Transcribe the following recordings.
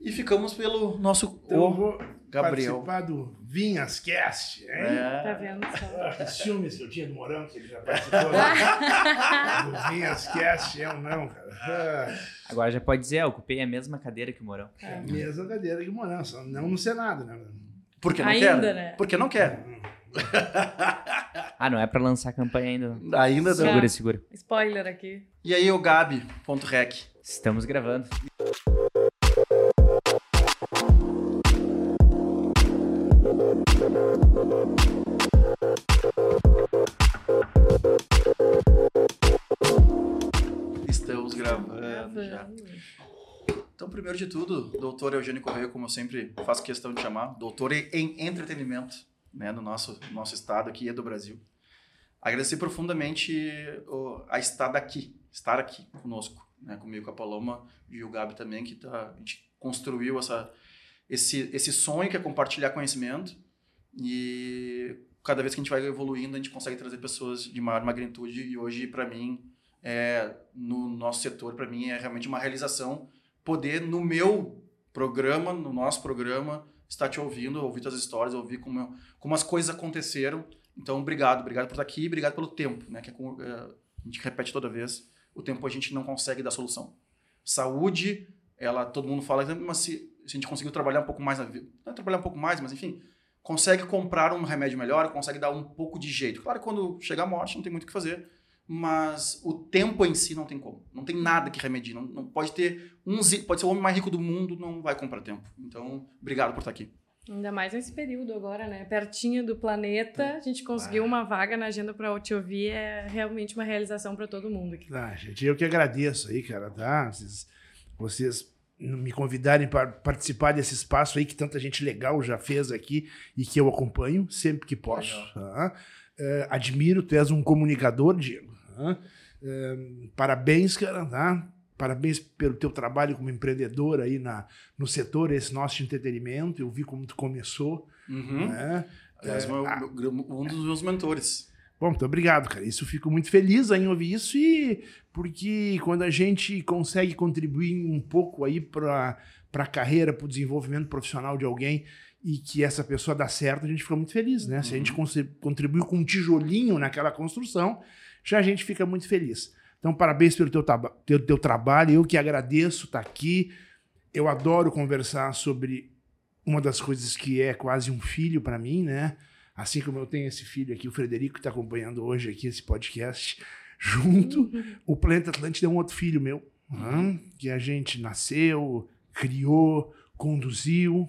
E ficamos pelo nosso Então, vou Gabriel. participar do Vinhas Cast, hein? Tá É, vendo só? Ah, que ciúmes que eu tinha do Morão, que ele já participou né? do Vinhas Cast, eu não, cara. Ah, Agora já pode dizer, eu ocupei a mesma cadeira que o Morão. É a mesma cadeira que o Morão, só não no Senado, né? porque não Ainda, quer. né? Porque não quer. Ah, não é pra lançar campanha ainda. Ainda não. Segura, segura. Spoiler aqui. E aí, o Gabi.rec. Estamos gravando. Estamos gravando já. Então, primeiro de tudo, doutor Eugênio Correia, como eu sempre faço questão de chamar, doutor em entretenimento, né, no nosso, nosso estado aqui e do Brasil. Agradecer profundamente a estar aqui, estar aqui conosco, né, comigo, com a Paloma e o Gabi também, que tá, a gente construiu essa, esse, esse sonho que é compartilhar conhecimento e cada vez que a gente vai evoluindo, a gente consegue trazer pessoas de maior magnitude e hoje, para mim, é, no nosso setor, para mim, é realmente uma realização poder, no meu programa, no nosso programa, estar te ouvindo, ouvir tuas histórias, ouvir como, como as coisas aconteceram. Então, obrigado, obrigado por estar aqui, obrigado pelo tempo, né? Que é é, a gente repete toda vez, o tempo a gente não consegue dar solução. Saúde, ela, todo mundo fala, mas se, se a gente conseguiu trabalhar um pouco mais na vida, não é trabalhar um pouco mais, mas enfim, consegue comprar um remédio melhor, consegue dar um pouco de jeito. Claro que quando chegar a morte não tem muito o que fazer, mas o tempo em si não tem como. Não tem nada que remedie. Não, não pode ter um pode ser o homem mais rico do mundo, não vai comprar tempo. Então, obrigado por estar aqui. Ainda mais nesse período agora, né? Pertinho do planeta, a gente conseguiu uma vaga na agenda para te ouvir. É realmente uma realização para todo mundo aqui. Ah, gente, eu que agradeço aí, cara, tá? Vocês, vocês me convidarem para participar desse espaço aí que tanta gente legal já fez aqui e que eu acompanho sempre que posso. tá? É, admiro, tu és um comunicador, Diego. tá? É, parabéns, cara, tá? Parabéns pelo teu trabalho como empreendedor aí na, no setor esse nosso de entretenimento. Eu vi como tu começou, Uhum. né? Aliás, meu- meu- um dos meus mentores. Bom, muito obrigado, cara. Isso eu fico muito feliz em ouvir isso e porque quando a gente consegue contribuir um pouco aí para a carreira, para o desenvolvimento profissional de alguém e que essa pessoa dá certo, a gente fica muito feliz, né? Se a gente conse- contribuir com um tijolinho naquela construção, já a gente fica muito feliz. Então, parabéns pelo teu, teu, teu trabalho. Eu que agradeço estar aqui. Eu adoro conversar sobre uma das coisas que é quase um filho para mim, né? Assim como eu tenho esse filho aqui, o Frederico, que está acompanhando hoje aqui esse podcast, junto, o Planeta Atlântida é um outro filho meu, né? que a gente nasceu, criou, conduziu.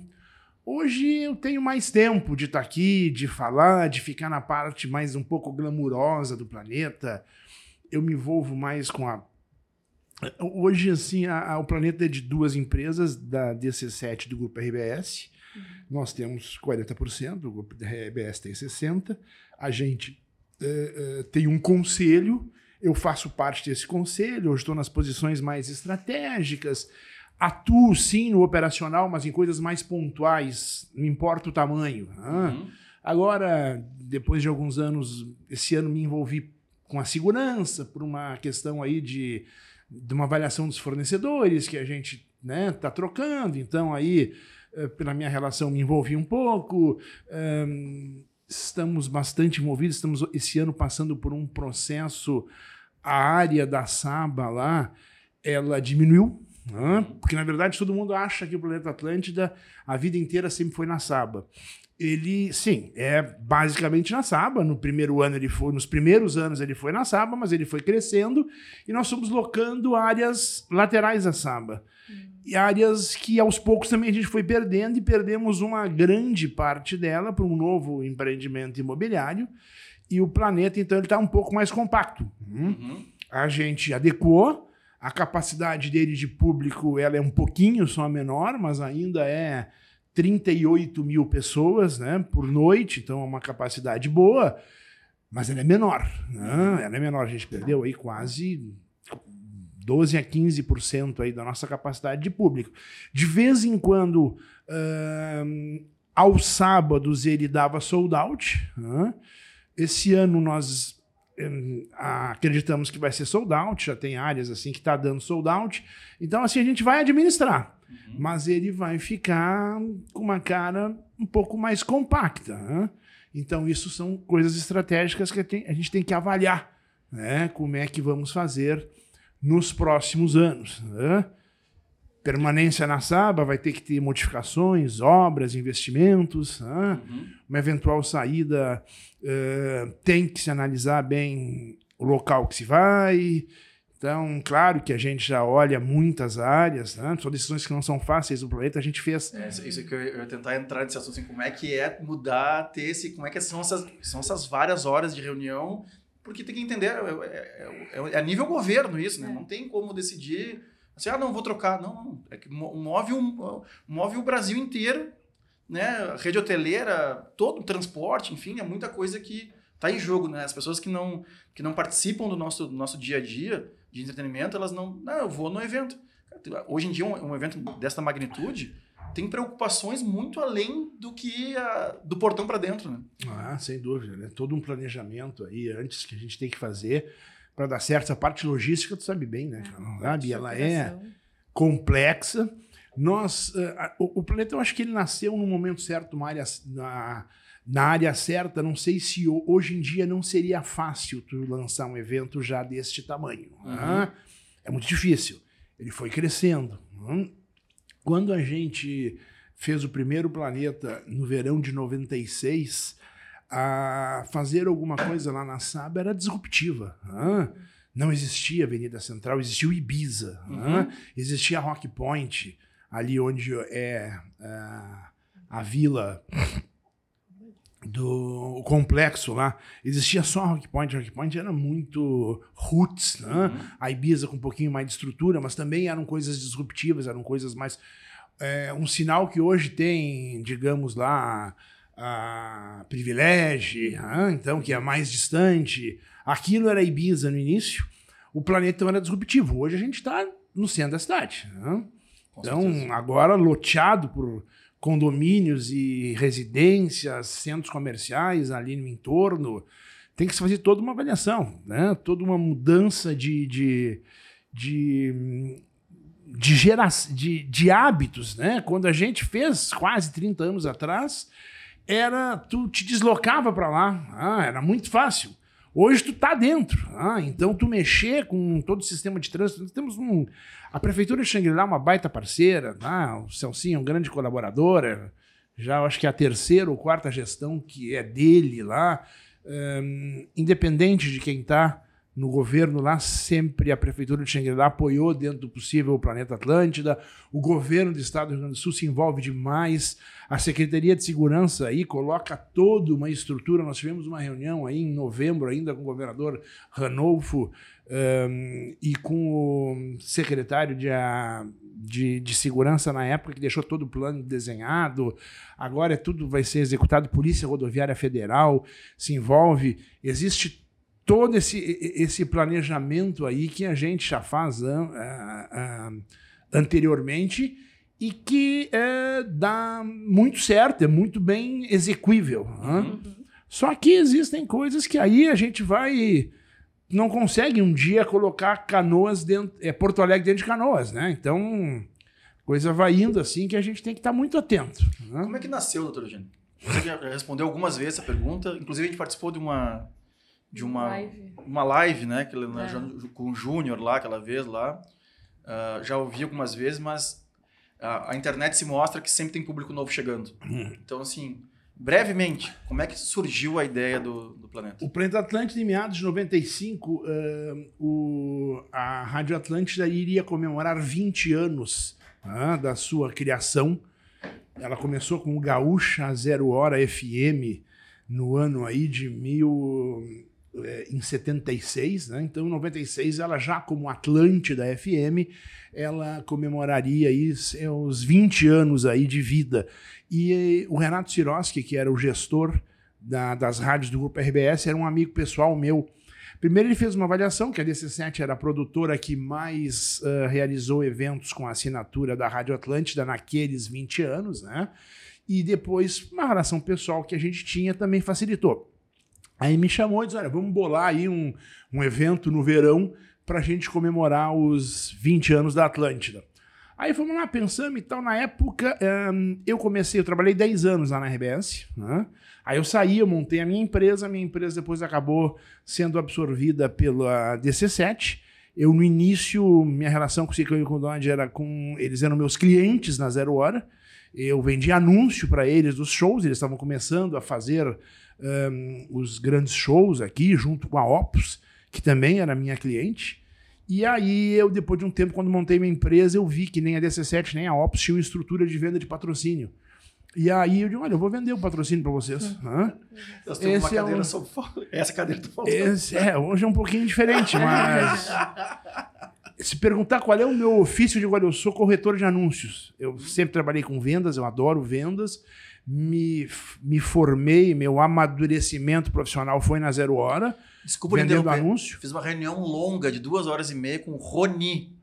Hoje eu tenho mais tempo de estar aqui, de falar, de ficar na parte mais um pouco glamurosa do planeta. Eu me envolvo mais com a. Hoje, assim, a- a- o planeta é de duas empresas, da DC7 e do grupo RBS. Nós temos 40%, o RBS tem 60%. A gente eh, eh, tem um conselho, eu faço parte desse conselho, eu estou nas posições mais estratégicas, atuo sim no operacional, mas em coisas mais pontuais, não importa o tamanho. ah. Uhum. Agora, depois de alguns anos, esse ano me envolvi com a segurança por uma questão aí de, de uma avaliação dos fornecedores que a gente né, tá trocando. Então aí, pela minha relação, me envolvi um pouco. Estamos bastante envolvidos. Estamos esse ano passando por um processo. A área da Saba lá, ela diminuiu. né? Porque, na verdade, todo mundo acha que o planeta Atlântida a vida inteira sempre foi na Saba ele, sim, é basicamente na Saba. No primeiro ano ele foi, nos primeiros anos ele foi na Saba, mas ele foi crescendo e nós fomos locando áreas laterais da Saba. E áreas que aos poucos também a gente foi perdendo e perdemos uma grande parte dela para um novo empreendimento imobiliário. E o planeta, então, ele está um pouco mais compacto. Hum? Uhum. a gente adequou. A capacidade dele de público ela é um pouquinho só menor, mas ainda é 38 mil pessoas né, por noite, então é uma capacidade boa, mas ela é menor. Né? Ela é menor, a gente perdeu aí quase 12 a 15% aí da nossa capacidade de público. De vez em quando, ahn, aos sábados ele dava sold out. né? Esse ano nós hum, acreditamos que vai ser sold out, já tem áreas assim que está dando sold out. Então, assim, a gente vai administrar, uhum. mas ele vai ficar com uma cara um pouco mais compacta. Né? Então, isso são coisas estratégicas que a gente tem que avaliar, né? Como é que vamos fazer nos próximos anos. Né? Permanência na Saba vai ter que ter modificações, obras, investimentos. Né? Uhum. Uma eventual saída uh, tem que se analisar bem o local que se vai. Então, claro que a gente já olha muitas áreas, né? são decisões que não são fáceis do planeta, a gente fez. É, isso que eu ia tentar entrar nesse assunto, assim, como é que é mudar, ter esse, como é que são essas, são essas várias horas de reunião porque tem que entender, é, é, é, é a nível governo isso, né? É. Não tem como decidir assim, ah, não, vou trocar. Não, não. É que move, um, move o Brasil inteiro, né? Rede hoteleira, todo o transporte, enfim, é muita coisa que está em jogo, né? As pessoas que não, que não participam do nosso, do nosso dia a dia de entretenimento, elas não. Não, eu vou no evento. Hoje em dia, um, um evento dessa magnitude tem preocupações muito além do que a, do portão para dentro, né? Ah, sem dúvida, né? Todo um planejamento aí antes que a gente tem que fazer para dar certo. Essa parte logística, tu sabe bem, né? É, sabe? Ela é complexa. Nós, uh, o, o, planeta, eu acho que ele nasceu no momento certo, uma área, na, na área certa. Não sei se hoje em dia não seria fácil tu lançar um evento já deste tamanho. Uhum. Né? É muito difícil. Ele foi crescendo. Né? Quando a gente fez o primeiro planeta no verão de 96, a fazer alguma coisa lá na Saba era disruptiva. Né? Não existia Avenida Central, existia o Ibiza, uhum. existia Rock Point, ali onde é a, a vila do complexo lá, existia só Rock Point. Rock Point era muito roots, né? Uhum. A Ibiza com um pouquinho mais de estrutura, mas também eram coisas disruptivas, eram coisas mais. É, um sinal que hoje tem, digamos lá, a Privilégio, né? então, que é mais distante. Aquilo era Ibiza no início, o planeta era disruptivo. Hoje a gente está no centro da cidade. Né? Então, certeza. agora loteado por condomínios e residências, centros comerciais ali no entorno. Tem que se fazer toda uma avaliação, né? toda uma mudança de, de, de, de, gera, de, de hábitos. Né? Quando a gente fez quase 30 anos atrás, era tu te deslocava para lá, ah, era muito fácil. Hoje tu tá dentro, ah, então tu mexer com todo o sistema de trânsito. Nós temos um, a prefeitura de Xangri-Lá é uma baita parceira, tá? o Celcinho é um grande colaborador, é, já acho que é a terceira ou quarta gestão que é dele lá, um, independente de quem está no governo lá, sempre a Prefeitura de Xangri-Lá apoiou dentro do possível o Planeta Atlântida, o governo do Estado do Rio Grande do Sul se envolve demais, a Secretaria de Segurança aí coloca toda uma estrutura, nós tivemos uma reunião aí em novembro ainda com o governador Ranolfo um, e com o secretário de, a, de, de, Segurança na época, que deixou todo o plano desenhado, agora é tudo vai ser executado, Polícia Rodoviária Federal se envolve, existe todo esse, esse planejamento aí que a gente já faz uh, uh, anteriormente e que uh, dá muito certo, é muito bem execuível. Uhum. Só que existem coisas que aí a gente vai não consegue um dia colocar canoas dentro, é Porto Alegre dentro de canoas, né? Então, coisa vai indo assim que a gente tem que estar muito atento. Né? Como é que nasceu, doutor Eugênio? Você já respondeu algumas vezes essa pergunta. Inclusive, a gente participou de uma, de uma live, uma live né, que é. com o Júnior lá, aquela vez lá. Uh, já ouvi algumas vezes, mas a, a, internet se mostra que sempre tem público novo chegando. Hum. Então, assim, brevemente, como é que surgiu a ideia do, do Planeta? O Planeta Atlântida, em meados de 95, uh, o, a Rádio Atlântida iria comemorar 20 anos uh, da sua criação. Ela começou com o Gaúcha Zero Hora FM no ano aí de mil é, em 76, né? então em 96 ela já como Atlântida FM, ela comemoraria aí seus 20 anos aí de vida. E o Renato Siroski, que era o gestor da, das rádios do Grupo RBS, era um amigo pessoal meu. Primeiro ele fez uma avaliação, que a DC7 era a produtora que mais uh, realizou eventos com assinatura da Rádio Atlântida naqueles 20 anos, né? E depois uma relação pessoal que a gente tinha também facilitou. Aí me chamou e disse: olha, vamos bolar aí um, um evento no verão para a gente comemorar os 20 anos da Atlântida. Aí fomos lá, pensamos e tal. Na época, eu comecei, eu trabalhei 10 anos lá na RBS. Né? Aí eu saí, eu montei a minha empresa. A minha empresa depois acabou sendo absorvida pela DC7. Eu, no início, minha relação com o Ciclo e com o Dodge era com. Eles eram meus clientes na Zero Hora. Eu vendia anúncio para eles dos shows, eles estavam começando a fazer um, os grandes shows aqui, junto com a Opus, que também era minha cliente. E aí, eu, depois de um tempo, quando montei minha empresa, eu vi que nem a DC7 nem a Opus tinham estrutura de venda de patrocínio. E aí eu digo, olha, eu vou vender o patrocínio para vocês. Hã? Nós temos uma cadeira é um... só... Essa cadeira tá faltando. Esse, é, hoje é um pouquinho diferente, mas... Se perguntar qual é o meu ofício de qual eu sou corretor de anúncios. Eu sempre trabalhei com vendas, eu adoro vendas. Me, me formei, meu amadurecimento profissional foi na Zero Hora. Desculpa, vendendo anúncio. Fiz uma reunião longa de duas horas e meia com o Roni,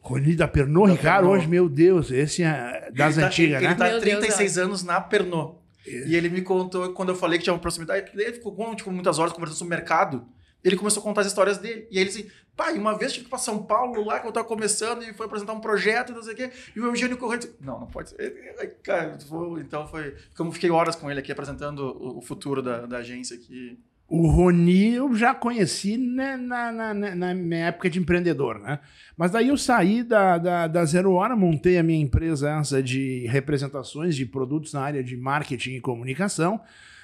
Rony da Pernod, da Ricardo, Pernod. hoje, meu Deus, esse é das ele antigas, tá, né? Ele tá há 36 Deus, anos na Pernod. É. E ele me contou, quando eu falei que tinha uma proximidade, ele ficou tipo, muitas horas conversando sobre o mercado. Ele começou a contar as histórias dele. E aí ele disse, pai, uma vez tive que ir São Paulo lá, que eu tava começando, e foi apresentar um projeto e não sei o quê. E o Eugênio Corrêa disse, não, não pode ser. Cara, então foi... Como fiquei horas com ele aqui, apresentando o futuro da, da agência aqui. O Roni eu já conheci né, na, na, na, na, minha época de empreendedor, né? Mas daí eu saí da, da, da, Zero Hora, montei a minha empresa essa de representações de produtos na área de marketing e comunicação.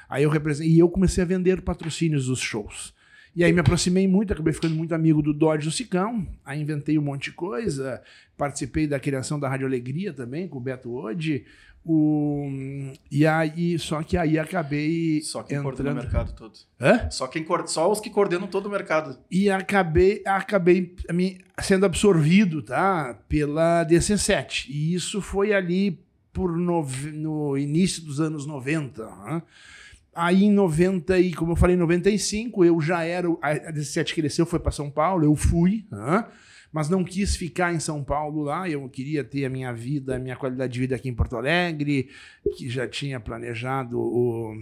Aí eu representei, e eu comecei a vender patrocínios dos shows. E aí me aproximei muito, acabei ficando muito amigo do Dodge do Sicão. Aí inventei um monte de coisa, participei da criação da Rádio Alegria também, com o Beto Ode. O, e aí, só que aí acabei. Só quem entrando... coordena o mercado todo. Hã? Só, quem, só os que coordenam todo o mercado. E acabei, acabei sendo absorvido tá, pela DC7. E isso foi ali por no, no início dos anos 90. Né? Aí em 90, e como eu falei, em 95, eu já era. A DC7 cresceu, foi para São Paulo, eu fui. Mas não quis ficar em São Paulo lá. Eu queria ter a minha vida, a minha qualidade de vida aqui em Porto Alegre, que já tinha planejado o,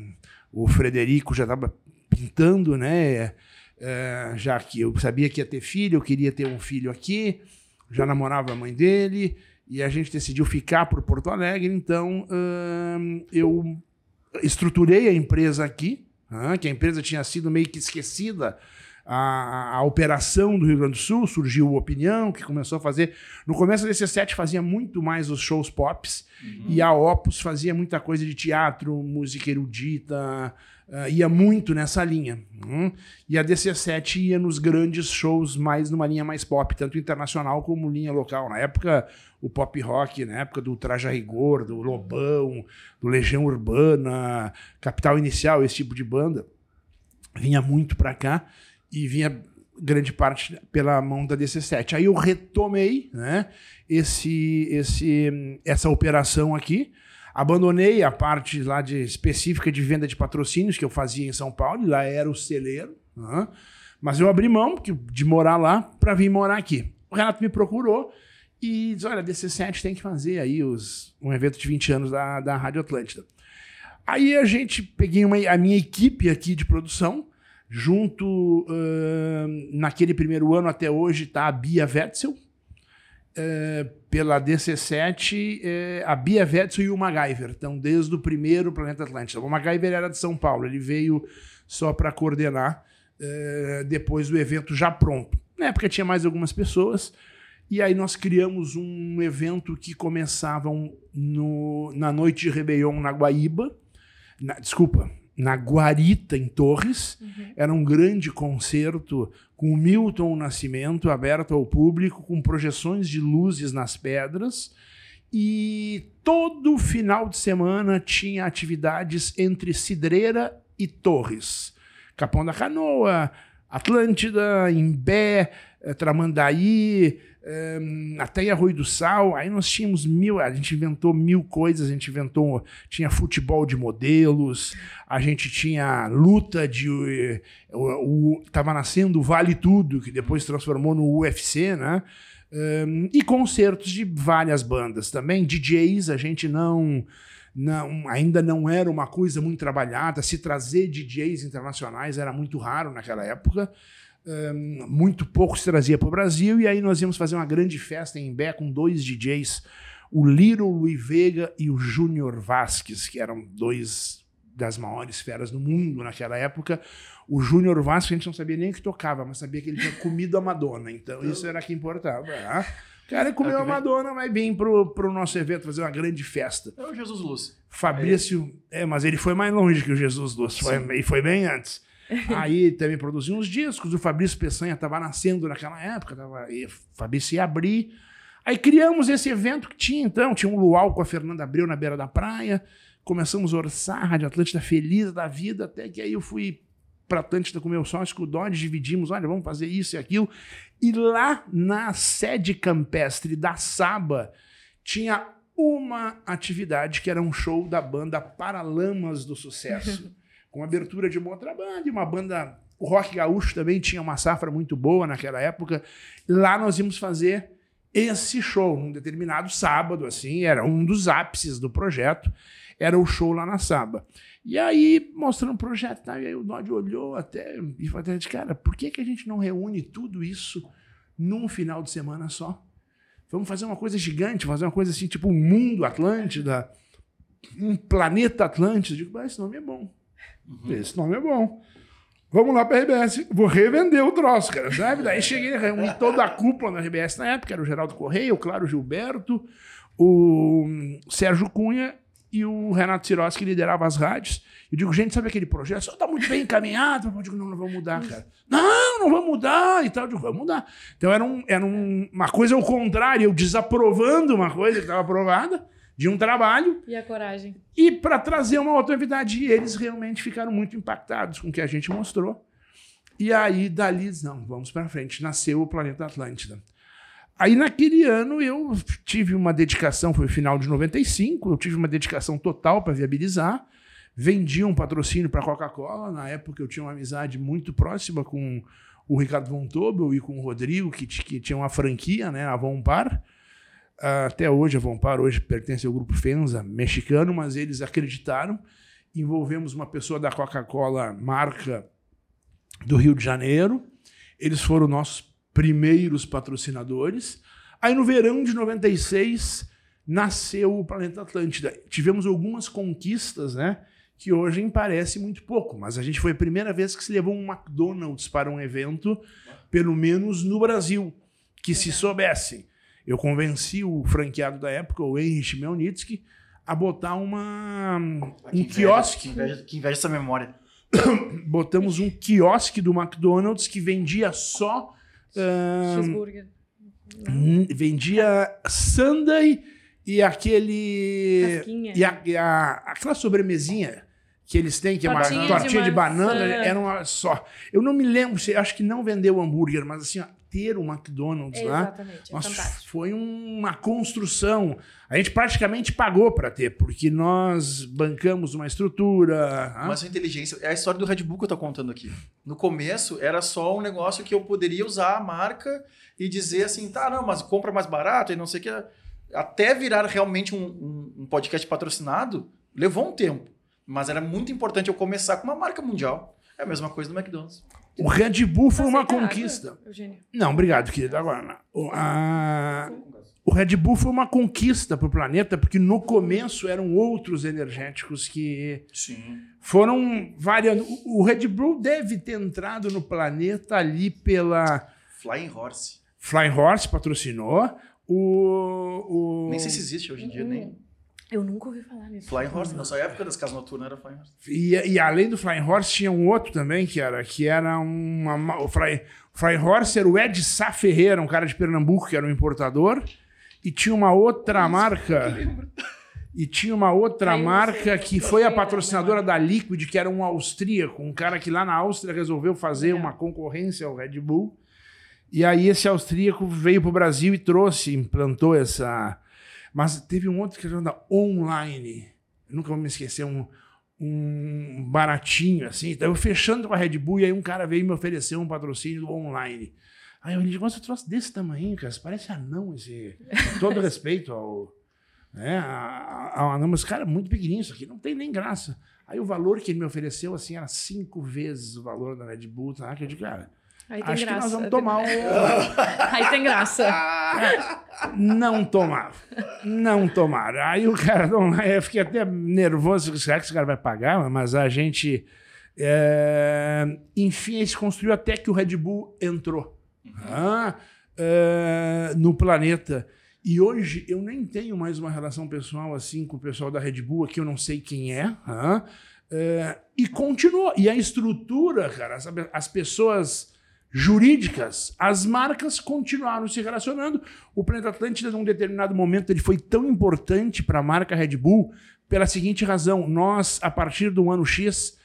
o Frederico já estava pintando, né? É, já que eu sabia que ia ter filho, eu queria ter um filho aqui, já namorava a mãe dele e a gente decidiu ficar por Porto Alegre. Então hum, eu estruturei a empresa aqui, hum, que a empresa tinha sido meio que esquecida a, a, operação do Rio Grande do Sul, surgiu o Opinião, que começou a fazer. No começo a DC7 fazia muito mais os shows pops, uhum. e a Opus fazia muita coisa de teatro, música erudita, uh, ia muito nessa linha. Uhum. E a DC7 ia nos grandes shows mais numa linha mais pop, tanto internacional como linha local. Na época, o pop rock, na época do Traja Rigor, do Lobão, do Legião Urbana, Capital Inicial, esse tipo de banda, vinha muito para cá e vinha grande parte pela mão da DC7. Aí eu retomei né, esse, esse, essa operação aqui, abandonei a parte lá de específica de venda de patrocínios que eu fazia em São Paulo, lá era o celeiro, né, mas eu abri mão de morar lá para vir morar aqui. O Renato me procurou e disse, olha, a DC7 tem que fazer aí os, um evento de 20 anos da, da Rádio Atlântida. Aí a gente, peguei uma, a minha equipe aqui de produção, Junto, uh, naquele primeiro ano até hoje, está a Bia Wetzel, uh, pela DC7, uh, eh, a Bia Wetzel e o MacGyver. Então, desde o primeiro Planeta Atlântico. O MacGyver era de São Paulo, ele veio só para coordenar eh, depois do evento já pronto. Na época tinha mais algumas pessoas, e aí nós criamos um evento que começava no, na noite de Réveillon na Guaíba. Na, desculpa, na Guarita, em Torres. Uhum. Era um grande concerto com o Milton Nascimento, aberto ao público, com projeções de luzes nas pedras. E todo final de semana tinha atividades entre Cidreira e Torres. Capão da Canoa, Atlântida, Imbé, eh, Tramandaí, um, até em Arroio do Sal, aí nós tínhamos mil, a gente inventou mil coisas, a gente inventou, tinha futebol de modelos, a gente tinha luta de, o, o tava nascendo o Vale Tudo, que depois transformou no UFC, né? Um, e concertos de várias bandas também, DJs, a gente não não, ainda não era uma coisa muito trabalhada. Se trazer DJs internacionais era muito raro naquela época. Um, muito pouco se trazia para o Brasil, e aí nós íamos fazer uma grande festa em Bé com dois DJs, o Little Louis Vega e o Júnior Vasquez, que eram dois das maiores feras do mundo naquela época. O Júnior Vasquez a gente não sabia nem o que tocava, mas sabia que ele tinha comido a Madonna, então isso era que importava. Né? O cara comeu a Madonna, vai vir pro, pro nosso evento fazer uma grande festa. É o Jesus Luz. Fabrício, é, é mas ele foi mais longe que o Jesus Luz, foi, e foi bem antes. Aí também produziu uns discos, o Fabrício Peçanha estava nascendo naquela época, tava, e Fabrício ia abrir. Aí criamos esse evento que tinha então, tinha um luau com a Fernanda Abreu na beira da praia, começamos a orçar a Rádio Atlântida feliz da vida, até que aí eu fui para Atlântida com meu sócio, com o Dodge, dividimos, olha, vamos fazer isso e aquilo. E lá na sede campestre da Saba tinha uma atividade que era um show da banda Paralamas do Sucesso, com abertura de uma outra banda uma banda. O rock gaúcho também tinha uma safra muito boa naquela época. Lá nós íamos fazer esse show, num determinado sábado, assim, era um dos ápices do projeto, era o show lá na Saba. E aí, mostrando o projeto, tá? e aí o Dodge olhou até e falou, cara, por que, que a gente não reúne tudo isso num final de semana só? Vamos fazer uma coisa gigante, fazer uma coisa assim, tipo um mundo Atlântida, um planeta Atlântida. Eu digo, esse nome é bom. Uhum. Esse nome é bom. Vamos lá para a RBS, vou revender o troço, cara, sabe? Daí cheguei, reuni toda a cúpula na RBS na época, era o Geraldo Correia, o Claro Gilberto, o Sérgio Cunha e o Renato Siroski que liderava as rádios. Eu digo, gente, sabe aquele projeto? Está muito bem encaminhado. Eu digo, não, não vamos mudar, cara. Não, não vamos mudar e tal. Eu digo, vamos mudar. Então era, um, era um, uma coisa ao contrário, eu desaprovando uma coisa que estava aprovada de um trabalho. E a coragem. E para trazer uma outra novidade. E eles realmente ficaram muito impactados com o que a gente mostrou. E aí, dali, não, vamos para frente. Nasceu o Planeta Atlântida. Aí naquele ano eu tive uma dedicação, foi o final de 95, eu tive uma dedicação total para viabilizar. Vendi um patrocínio para a Coca-Cola. Na época eu tinha uma amizade muito próxima com o Ricardo Von Tobel e com o Rodrigo, que, que tinha uma franquia, né, a Vompar. Até hoje, a Vompar hoje pertence ao grupo Fenza, mexicano, mas eles acreditaram. Envolvemos uma pessoa da Coca-Cola, marca do Rio de Janeiro. Eles foram nossos primeiros patrocinadores. Aí no verão de 96 nasceu o Planeta Atlântida. Tivemos algumas conquistas, né? Que hoje parece muito pouco, mas a gente foi a primeira vez que se levou um McDonald's para um evento, pelo menos no Brasil, que se soubesse. Eu convenci o franqueado da época, o Henrich Melnitsky, a botar uma, um quiosque. Que inveja, que inveja essa memória. Botamos um quiosque do McDonald's que vendia só Cheeseburger. vendia Sunday e aquele. E, a, e a, aquela sobremesinha que eles têm, que tortinha é uma tortinha de, de banana, era uma só. Eu não me lembro, acho que não vendeu hambúrguer, mas assim, ó, ter um McDonald's é, lá. Exatamente, é nossa, foi uma construção. A gente praticamente pagou para ter, porque nós bancamos uma estrutura. Mas a inteligência. É a história do Red Bull que eu tô contando aqui. No começo, era só um negócio que eu poderia usar a marca e dizer assim, tá, não, mas compra mais barato e não sei o que. Até virar realmente um, um, um podcast patrocinado, levou um tempo. Mas era muito importante eu começar com uma marca mundial. É a mesma coisa do McDonald's. O Red Bull foi uma conquista. Água, não, obrigado, querido. Agora, o, a, o Red Bull foi uma conquista para o planeta, porque no começo eram outros energéticos que Sim. foram variando. O Red Bull deve ter entrado no planeta ali pela. Flying Horse. Flying Horse patrocinou. O, o... Nem sei se existe hoje em dia, nem. Eu nunca ouvi falar nisso. Flying Horse, na sua época das casas noturnas era Flying Horse. E, e além do Flying Horse, tinha um outro também, que era, que era uma. O Flying, Flying Horse era o Ed Sá Ferreira, um cara de Pernambuco, que era um importador. E tinha uma outra Isso, marca. E tinha uma outra marca que foi a patrocinadora da Liquid, que era um austríaco, um cara que lá na Áustria resolveu fazer uma concorrência ao Red Bull. E aí esse austríaco veio para o Brasil e trouxe, implantou essa, mas teve um outro que era online. Eu nunca vou me esquecer, um, um baratinho assim. Então eu fechando com a Red Bull e aí um cara veio me oferecer um patrocínio online. Aí eu disse, você trouxe desse tamanho, cara. Parece anão esse. Todo respeito ao, É, a, a, a, não, mas, cara, muito pequenininho isso aqui, não tem nem graça. Aí o valor que ele me ofereceu, assim, era cinco vezes o valor da Red Bull, tá? Que eu digo, cara, Aí tem acho graça. que nós vamos tomar o... Aí tem graça. Não tomava. Não tomaram. Aí o cara, não, eu fiquei até nervoso, será que esse cara vai pagar? Mas a gente, é, enfim, se construiu até que o Red Bull entrou ah, é, no planeta. E hoje eu nem tenho mais uma relação pessoal assim com o pessoal da Red Bull, aqui eu não sei quem é. ah, é, e continuou. E a estrutura, cara, sabe, as pessoas jurídicas, as marcas continuaram se relacionando. O Planeta Atlântida, num determinado momento, ele foi tão importante para a marca Red Bull pela seguinte razão: nós, a partir do ano X,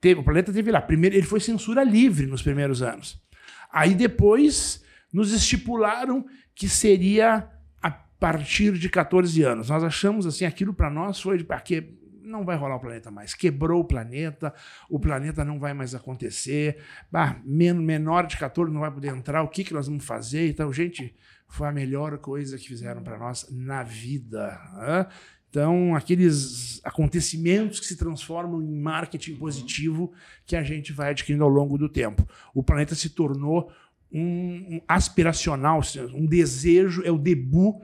teve, o Planeta teve lá. Primeiro, ele foi censura livre nos primeiros anos. Aí depois nos estipularam que seria a partir de 14 anos. Nós achamos assim, aquilo para nós foi quê? Não vai rolar o planeta mais. Quebrou o planeta, o planeta não vai mais acontecer. Bah, menor de 14 não vai poder entrar, o que, que nós vamos fazer? Então, gente, foi a melhor coisa que fizeram para nós na vida. Então, aqueles acontecimentos que se transformam em marketing positivo que a gente vai adquirindo ao longo do tempo. O planeta se tornou um, um aspiracional, um desejo, é o debut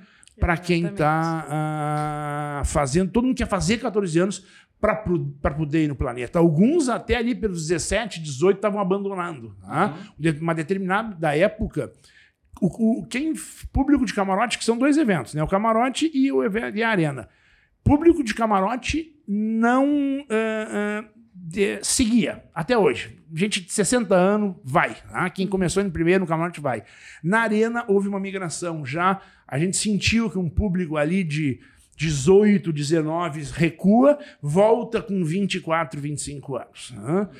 para quem está uh, ah, fazendo. Todo mundo quer fazer 14 anos para poder ir no planeta. Alguns até ali pelos 17, 18 estavam abandonando. Tá? Uhum. Uma determinada época, o, o, quem público de camarote, que são dois eventos, né? o camarote e, o, e a arena. Público de camarote não uh, uh, de, seguia até hoje. Gente de 60 anos vai. Tá? Quem começou no primeiro no camarote vai. Na arena houve uma migração. Já a gente sentiu que um público ali de 18, 19 recua, volta com 24, 25 anos. Tá?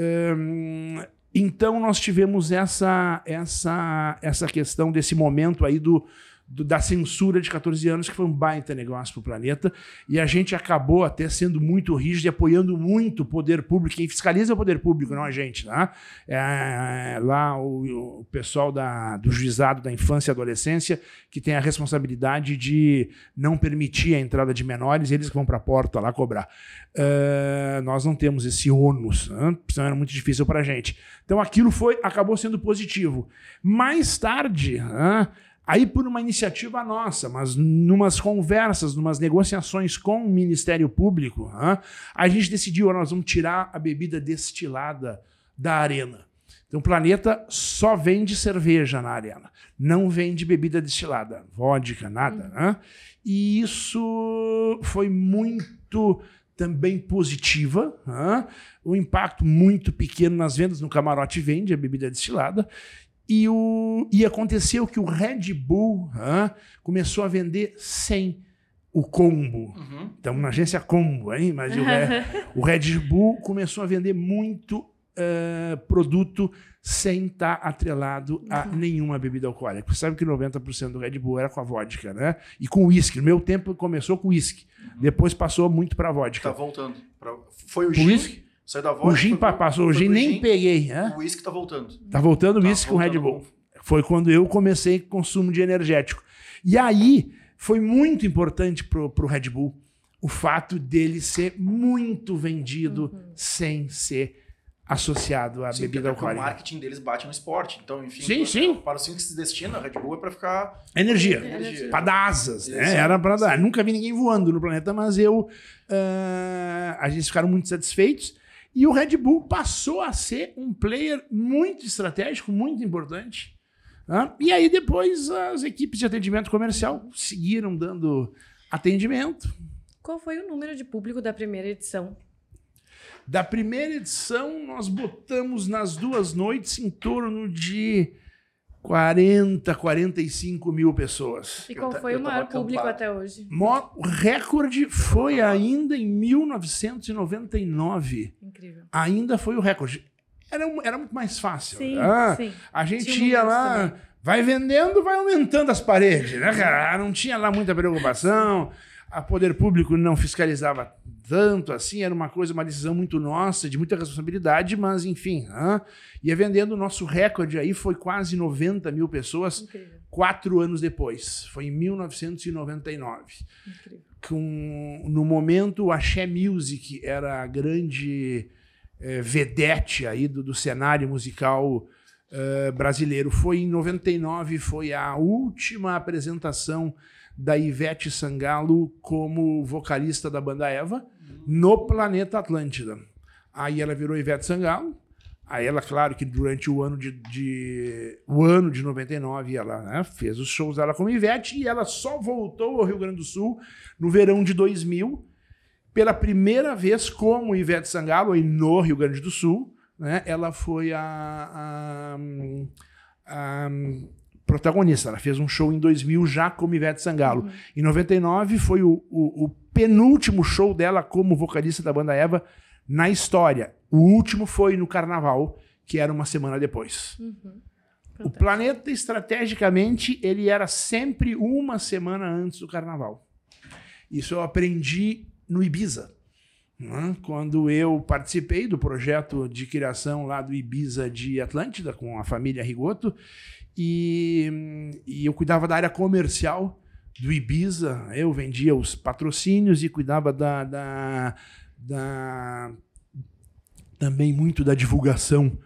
Uhum. então nós tivemos essa, essa, essa questão desse momento aí do do, da censura de 14 anos, que foi um baita negócio para o planeta, e a gente acabou até sendo muito rígido e apoiando muito o poder público. Quem fiscaliza é o poder público, não a gente. Tá? É, lá o, o pessoal da, do juizado da infância e adolescência, que tem a responsabilidade de não permitir a entrada de menores, eles que vão para a porta lá cobrar. Uh, nós não temos esse ônus, né? senão era muito difícil para a gente. Então aquilo foi acabou sendo positivo. Mais tarde, uh, Aí, por uma iniciativa nossa, mas numas conversas, numas negociações com o Ministério Público, a gente decidiu: nós vamos tirar a bebida destilada da arena. Então, o planeta só vende cerveja na arena, não vende bebida destilada, vodka, nada. Uhum. Né? E isso foi muito também positiva, né? um impacto muito pequeno nas vendas no camarote vende a bebida destilada e, o, e aconteceu que o Red Bull começou a vender sem o combo. Uhum. Então, na agência combo, hein? Mas o, Red, o Red Bull começou a vender muito uh, produto sem estar tá atrelado a uhum. nenhuma bebida alcoólica. Você sabe que 90% do Red Bull era com a vodka, né? E com uísque. No meu tempo começou com uísque. Uhum. Depois passou muito para vodka. Tá voltando. Pra... Foi o gin? Saiu da vodka. O gin foi, passou, o gin nem gin, peguei. Né? O uísque tá voltando. Tá voltando o tá uísque com Red Bull. Com... Foi quando eu comecei com consumo de energético. E aí foi muito importante pro, pro Red Bull o fato dele ser muito vendido uhum. sem ser associado à sim, bebida alcoólica. O marketing deles bate no esporte. Então, enfim, sim, sim. para o sim que se destina, a Red Bull é para ficar. Energia. Energia. Para dar asas. Né? Era para dar. Nunca vi ninguém voando no planeta, mas eu. Uh, a gente ficaram muito satisfeitos. E o Red Bull passou a ser um player muito estratégico, muito importante. Né? E aí depois as equipes de atendimento comercial seguiram dando atendimento. Qual foi o número de público da primeira edição? Da primeira edição, nós botamos nas duas noites em torno de 40, 45 mil pessoas. E qual foi o maior público até hoje? O recorde foi ainda em 1999. Incrível. Ainda foi o recorde. Era, era muito mais fácil. Sim, ah, sim. A gente tinha ia lá, também. vai vendendo, vai aumentando as paredes, né, cara? Não tinha lá muita preocupação. A poder público não fiscalizava tanto assim, era uma coisa, uma decisão muito nossa, de muita responsabilidade, mas enfim, ia vendendo o nosso recorde aí, foi quase 90 mil pessoas. quatro anos depois. Foi em 1999. Incrível. Com, no momento, a Axé Music era a grande eh, vedete aí do, do cenário musical eh, brasileiro. Foi em 99, foi a última apresentação da Ivete Sangalo como vocalista da banda Eva no planeta Atlântida. Aí ela virou Ivete Sangalo. Aí ela, claro que durante o ano de, de o ano de 99 ela né, fez os shows dela como Ivete e ela só voltou ao Rio Grande do Sul no verão de 2000 pela primeira vez como Ivete Sangalo aí no Rio Grande do Sul, né? Ela foi a, a, a protagonista. Ela fez um show em 2000 já como Ivete Sangalo. Em 99 foi o, o, o penúltimo show dela como vocalista da banda Eva na história. O último foi no Carnaval, que era uma semana depois. Uhum. O planeta, estrategicamente, ele era sempre uma semana antes do Carnaval. Isso eu aprendi no Ibiza. né? Quando eu participei do projeto de criação lá do Ibiza de Atlântida, com a família Rigoto, e, e eu cuidava da área comercial do Ibiza, eu vendia os patrocínios e cuidava da, da, da também muito da divulgação.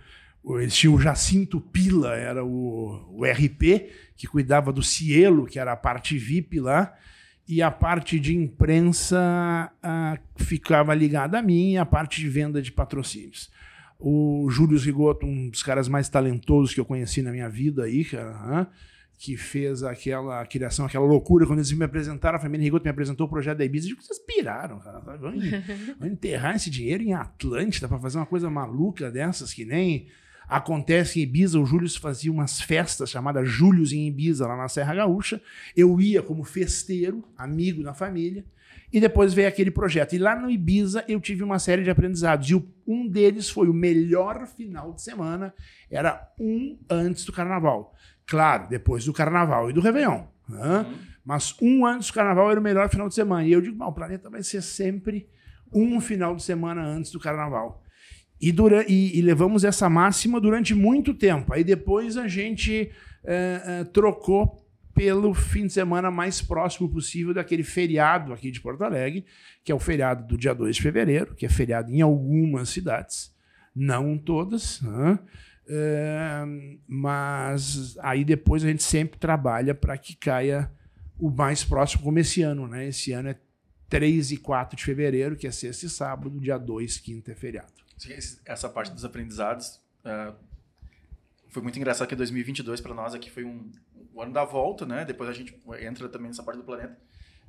Eles tinham o Jacinto Pila, era o, o RP, que cuidava do Cielo, que era a parte VIP lá, e a parte de imprensa ah, ficava ligada a mim, e a parte de venda de patrocínios. O Júlio Rigoto, um dos caras mais talentosos que eu conheci na minha vida aí, cara, que fez aquela criação, aquela loucura, quando eles me apresentaram, a família Rigoto me apresentou o projeto da Ibiza, eu digo, vocês piraram, cara, vão enterrar esse dinheiro em Atlântida para fazer uma coisa maluca dessas, que nem acontece em Ibiza, o Júlio fazia umas festas chamadas Júlios em Ibiza, lá na Serra Gaúcha, eu ia como festeiro, amigo da família, e depois veio aquele projeto. E lá no Ibiza eu tive uma série de aprendizados. E um deles foi o melhor final de semana, era um antes do carnaval. Claro, depois do carnaval e do Réveillon. né? Mas um antes do carnaval era o melhor final de semana. E eu digo, "Bom, o planeta vai ser sempre um final de semana antes do carnaval. E, dura, e, e levamos essa máxima durante muito tempo. Aí depois a gente eh, eh, trocou pelo fim de semana mais próximo possível daquele feriado aqui de Porto Alegre, que é o feriado do dia 2 de fevereiro, que é feriado em algumas cidades, não todas, né? Eh, mas aí depois a gente sempre trabalha para que caia o mais próximo, como esse ano. Né? Esse ano é 3 e 4 de fevereiro, que é sexta e sábado, dia 2, quinta é feriado. Essa parte dos aprendizados é, foi muito engraçado que 2022 para nós aqui foi um, o ano da volta, né? Depois a gente entra também nessa parte do planeta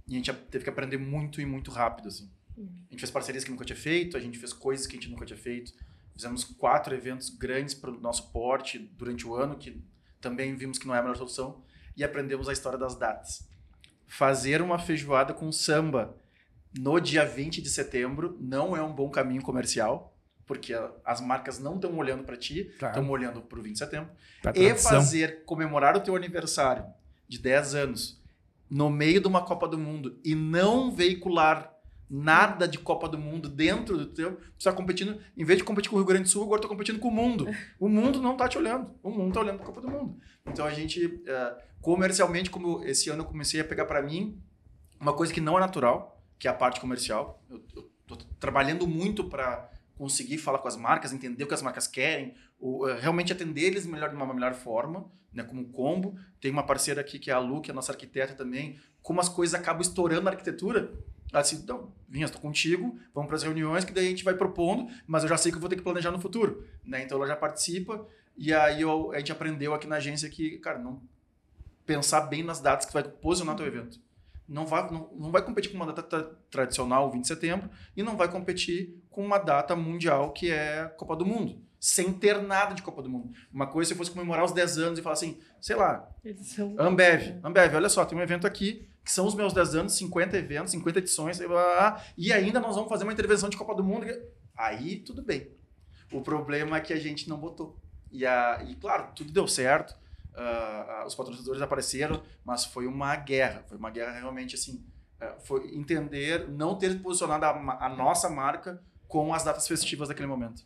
e a gente teve que aprender muito e muito rápido, assim. A gente fez parcerias que nunca tinha feito, a gente fez coisas que a gente nunca tinha feito. Fizemos quatro eventos grandes para o nosso porte durante o ano, que também vimos que não é a melhor solução, e aprendemos a história das datas. Fazer uma feijoada com samba no dia 20 de setembro não é um bom caminho comercial, porque as marcas não estão olhando para ti, Claro. estão olhando para o 20 de setembro. Pra E tradição. fazer comemorar o teu aniversário de 10 anos no meio de uma Copa do Mundo e não veicular nada de Copa do Mundo dentro do teu, tu está competindo, em vez de competir com o Rio Grande do Sul, agora tu tá competindo com o mundo. O mundo não tá te olhando, o mundo tá olhando para a Copa do Mundo. Então a gente eh, comercialmente, como esse ano eu comecei a pegar para mim uma coisa que não é natural, que é a parte comercial. Eu, eu tô trabalhando muito para conseguir falar com as marcas, entender o que as marcas querem, ou, eh, realmente atender eles melhor de uma melhor forma, né, como combo. Tem uma parceira aqui que é a Lu, que é a nossa arquiteta também. Como as coisas acabam estourando na arquitetura, ela disse, não, Vinha, estou contigo, vamos para as reuniões que daí a gente vai propondo, mas eu já sei que eu vou ter que planejar no futuro, né? Então ela já participa e aí eu- a gente aprendeu aqui na agência que, cara, não pensar bem nas datas que vai posicionar teu evento. Não vai, não, não vai competir com uma data tra- tradicional, 20 de setembro, e não vai competir com uma data mundial que é a Copa do Mundo, sem ter nada de Copa do Mundo. Uma coisa se eu fosse comemorar os 10 anos e falar assim, sei lá. Ambev, Ambev, olha só, tem um evento aqui que são os meus 10 anos, 50 eventos, 50 edições, blá, blá, blá, e ainda nós vamos fazer uma intervenção de Copa do Mundo. Aí tudo bem. O problema é que a gente não botou. E, a, e claro, tudo deu certo, ah, os patrocinadores apareceram, mas foi uma guerra. Foi uma guerra realmente assim. ah, foi entender, não ter posicionado a, a nossa marca com as datas festivas daquele momento.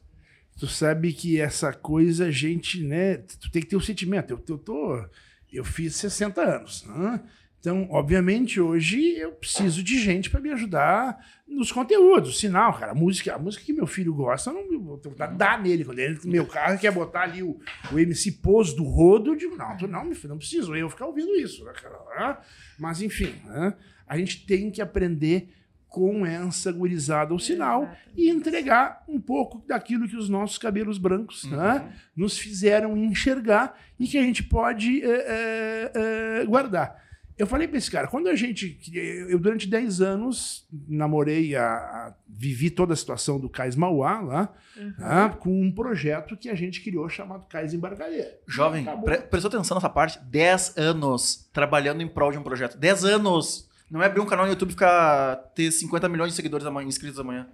Tu sabe que essa coisa, a gente, né? Tu tem que ter o sentimento. Eu, eu tô. Eu fiz 60 anos. Né? Então, obviamente, hoje eu preciso de gente para me ajudar nos conteúdos, sinal, cara. A música, a música que meu filho gosta, não vou dá nele. Quando ele meu carro quer botar ali o, o MC Pose do rodo, eu digo, não, tu não, meu filho, não preciso eu ficar ouvindo isso, né, cara? Mas, enfim, né? a gente tem que aprender com essa gurizada ao sinal e entregar um pouco daquilo que os nossos cabelos brancos uhum. né, nos fizeram enxergar e que a gente pode é, é, é, guardar. Eu falei para esse cara, quando a gente. Eu, durante 10 anos, namorei, a, a, vivi toda a situação do Cais Mauá lá, uhum. Tá, com um projeto que a gente criou chamado Cais Embarcadeira. Jovem, pre prestou atenção nessa parte? 10 anos trabalhando em prol de um projeto. 10 anos! Não é abrir um canal no YouTube e ficar, ter 50 milhões de seguidores amanhã, inscritos amanhã.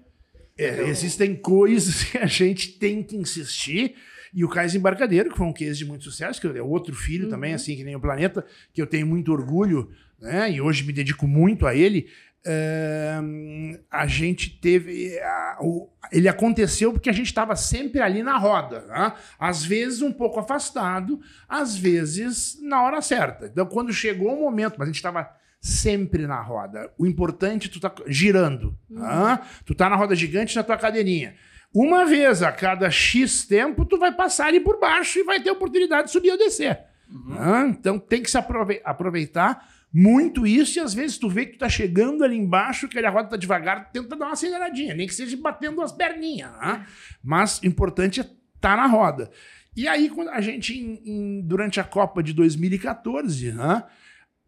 É, existem coisas que a gente tem que insistir e o Cais Embarcadeiro, que foi um case de muito sucesso, que é outro filho uhum. também, assim, que nem o Planeta, que eu tenho muito orgulho, né? E hoje me dedico muito a ele. Uh, a gente teve. O, ele aconteceu porque a gente estava sempre ali na roda. Né? Às vezes um pouco afastado, às vezes na hora certa. Então, quando chegou o momento, mas a gente estava sempre na roda. O importante, é tu tá girando. Uhum. Né? Tu tá na roda gigante na tua cadeirinha. Uma vez a cada X tempo, tu vai passar ali por baixo e vai ter oportunidade de subir ou descer. Uhum. Ah, então tem que se aproveitar muito isso, e às vezes tu vê que tu tá chegando ali embaixo, que a roda tá devagar, tenta dar uma aceleradinha, nem que seja batendo as perninhas. Né? Mas o importante é estar tá na roda. E aí, quando a gente, em, em, durante a Copa de 2014, né?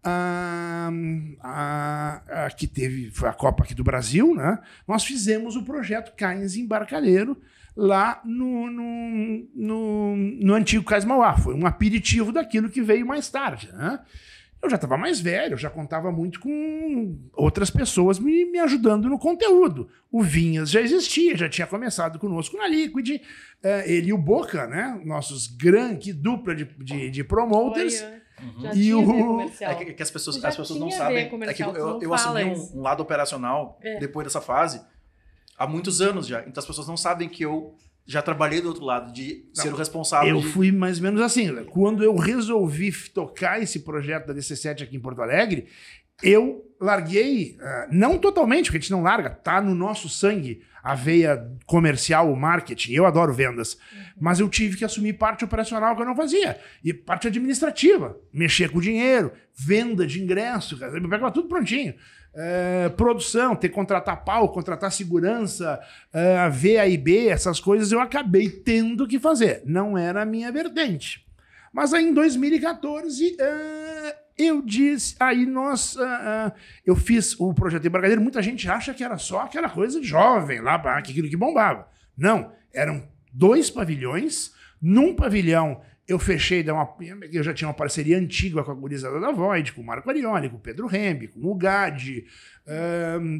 A, a, a, que teve foi a Copa aqui do Brasil, né? Nós fizemos o projeto Cães Embarcalheiro lá no, no, no, no antigo Cais Mauá. Foi um aperitivo daquilo que veio mais tarde, né? Eu já estava mais velho, já contava muito com outras pessoas me, me ajudando no conteúdo. O Vinhas já existia, já tinha começado conosco na Liquid. É, ele e o Boca, né? Nossos grandes dupla de, de, de promoters. Olha Uhum. e o... É que, que, as pessoas, as pessoas não sabem. É que eu, eu assumi um, um, lado operacional é. depois dessa fase há muitos anos já. Então as pessoas não sabem que eu já trabalhei do outro lado, de não, ser o responsável. Eu de... fui mais ou menos assim. Quando eu resolvi tocar esse projeto da DC7 aqui em Porto Alegre, eu larguei, uh, não totalmente, porque a gente não larga, tá no nosso sangue a veia comercial, o marketing. Eu adoro vendas, uhum. mas eu tive que assumir parte operacional que eu não fazia e parte administrativa, mexer com dinheiro, venda de ingresso, me pegava tudo prontinho. É, produção, ter que contratar pau, contratar segurança, é, V, A e B, essas coisas eu acabei tendo que fazer. Não era a minha vertente. Mas aí em 2014, uh, eu disse, aí nós, uh, uh, eu fiz o projeto Embarcadeiro, muita gente acha que era só aquela coisa jovem lá, aquilo que bombava. Não, eram dois pavilhões, num pavilhão eu fechei, uma, eu já tinha uma parceria antiga com a gurizada da Void, com o Marco Arioli, com o Pedro Rembe, com o Gadi,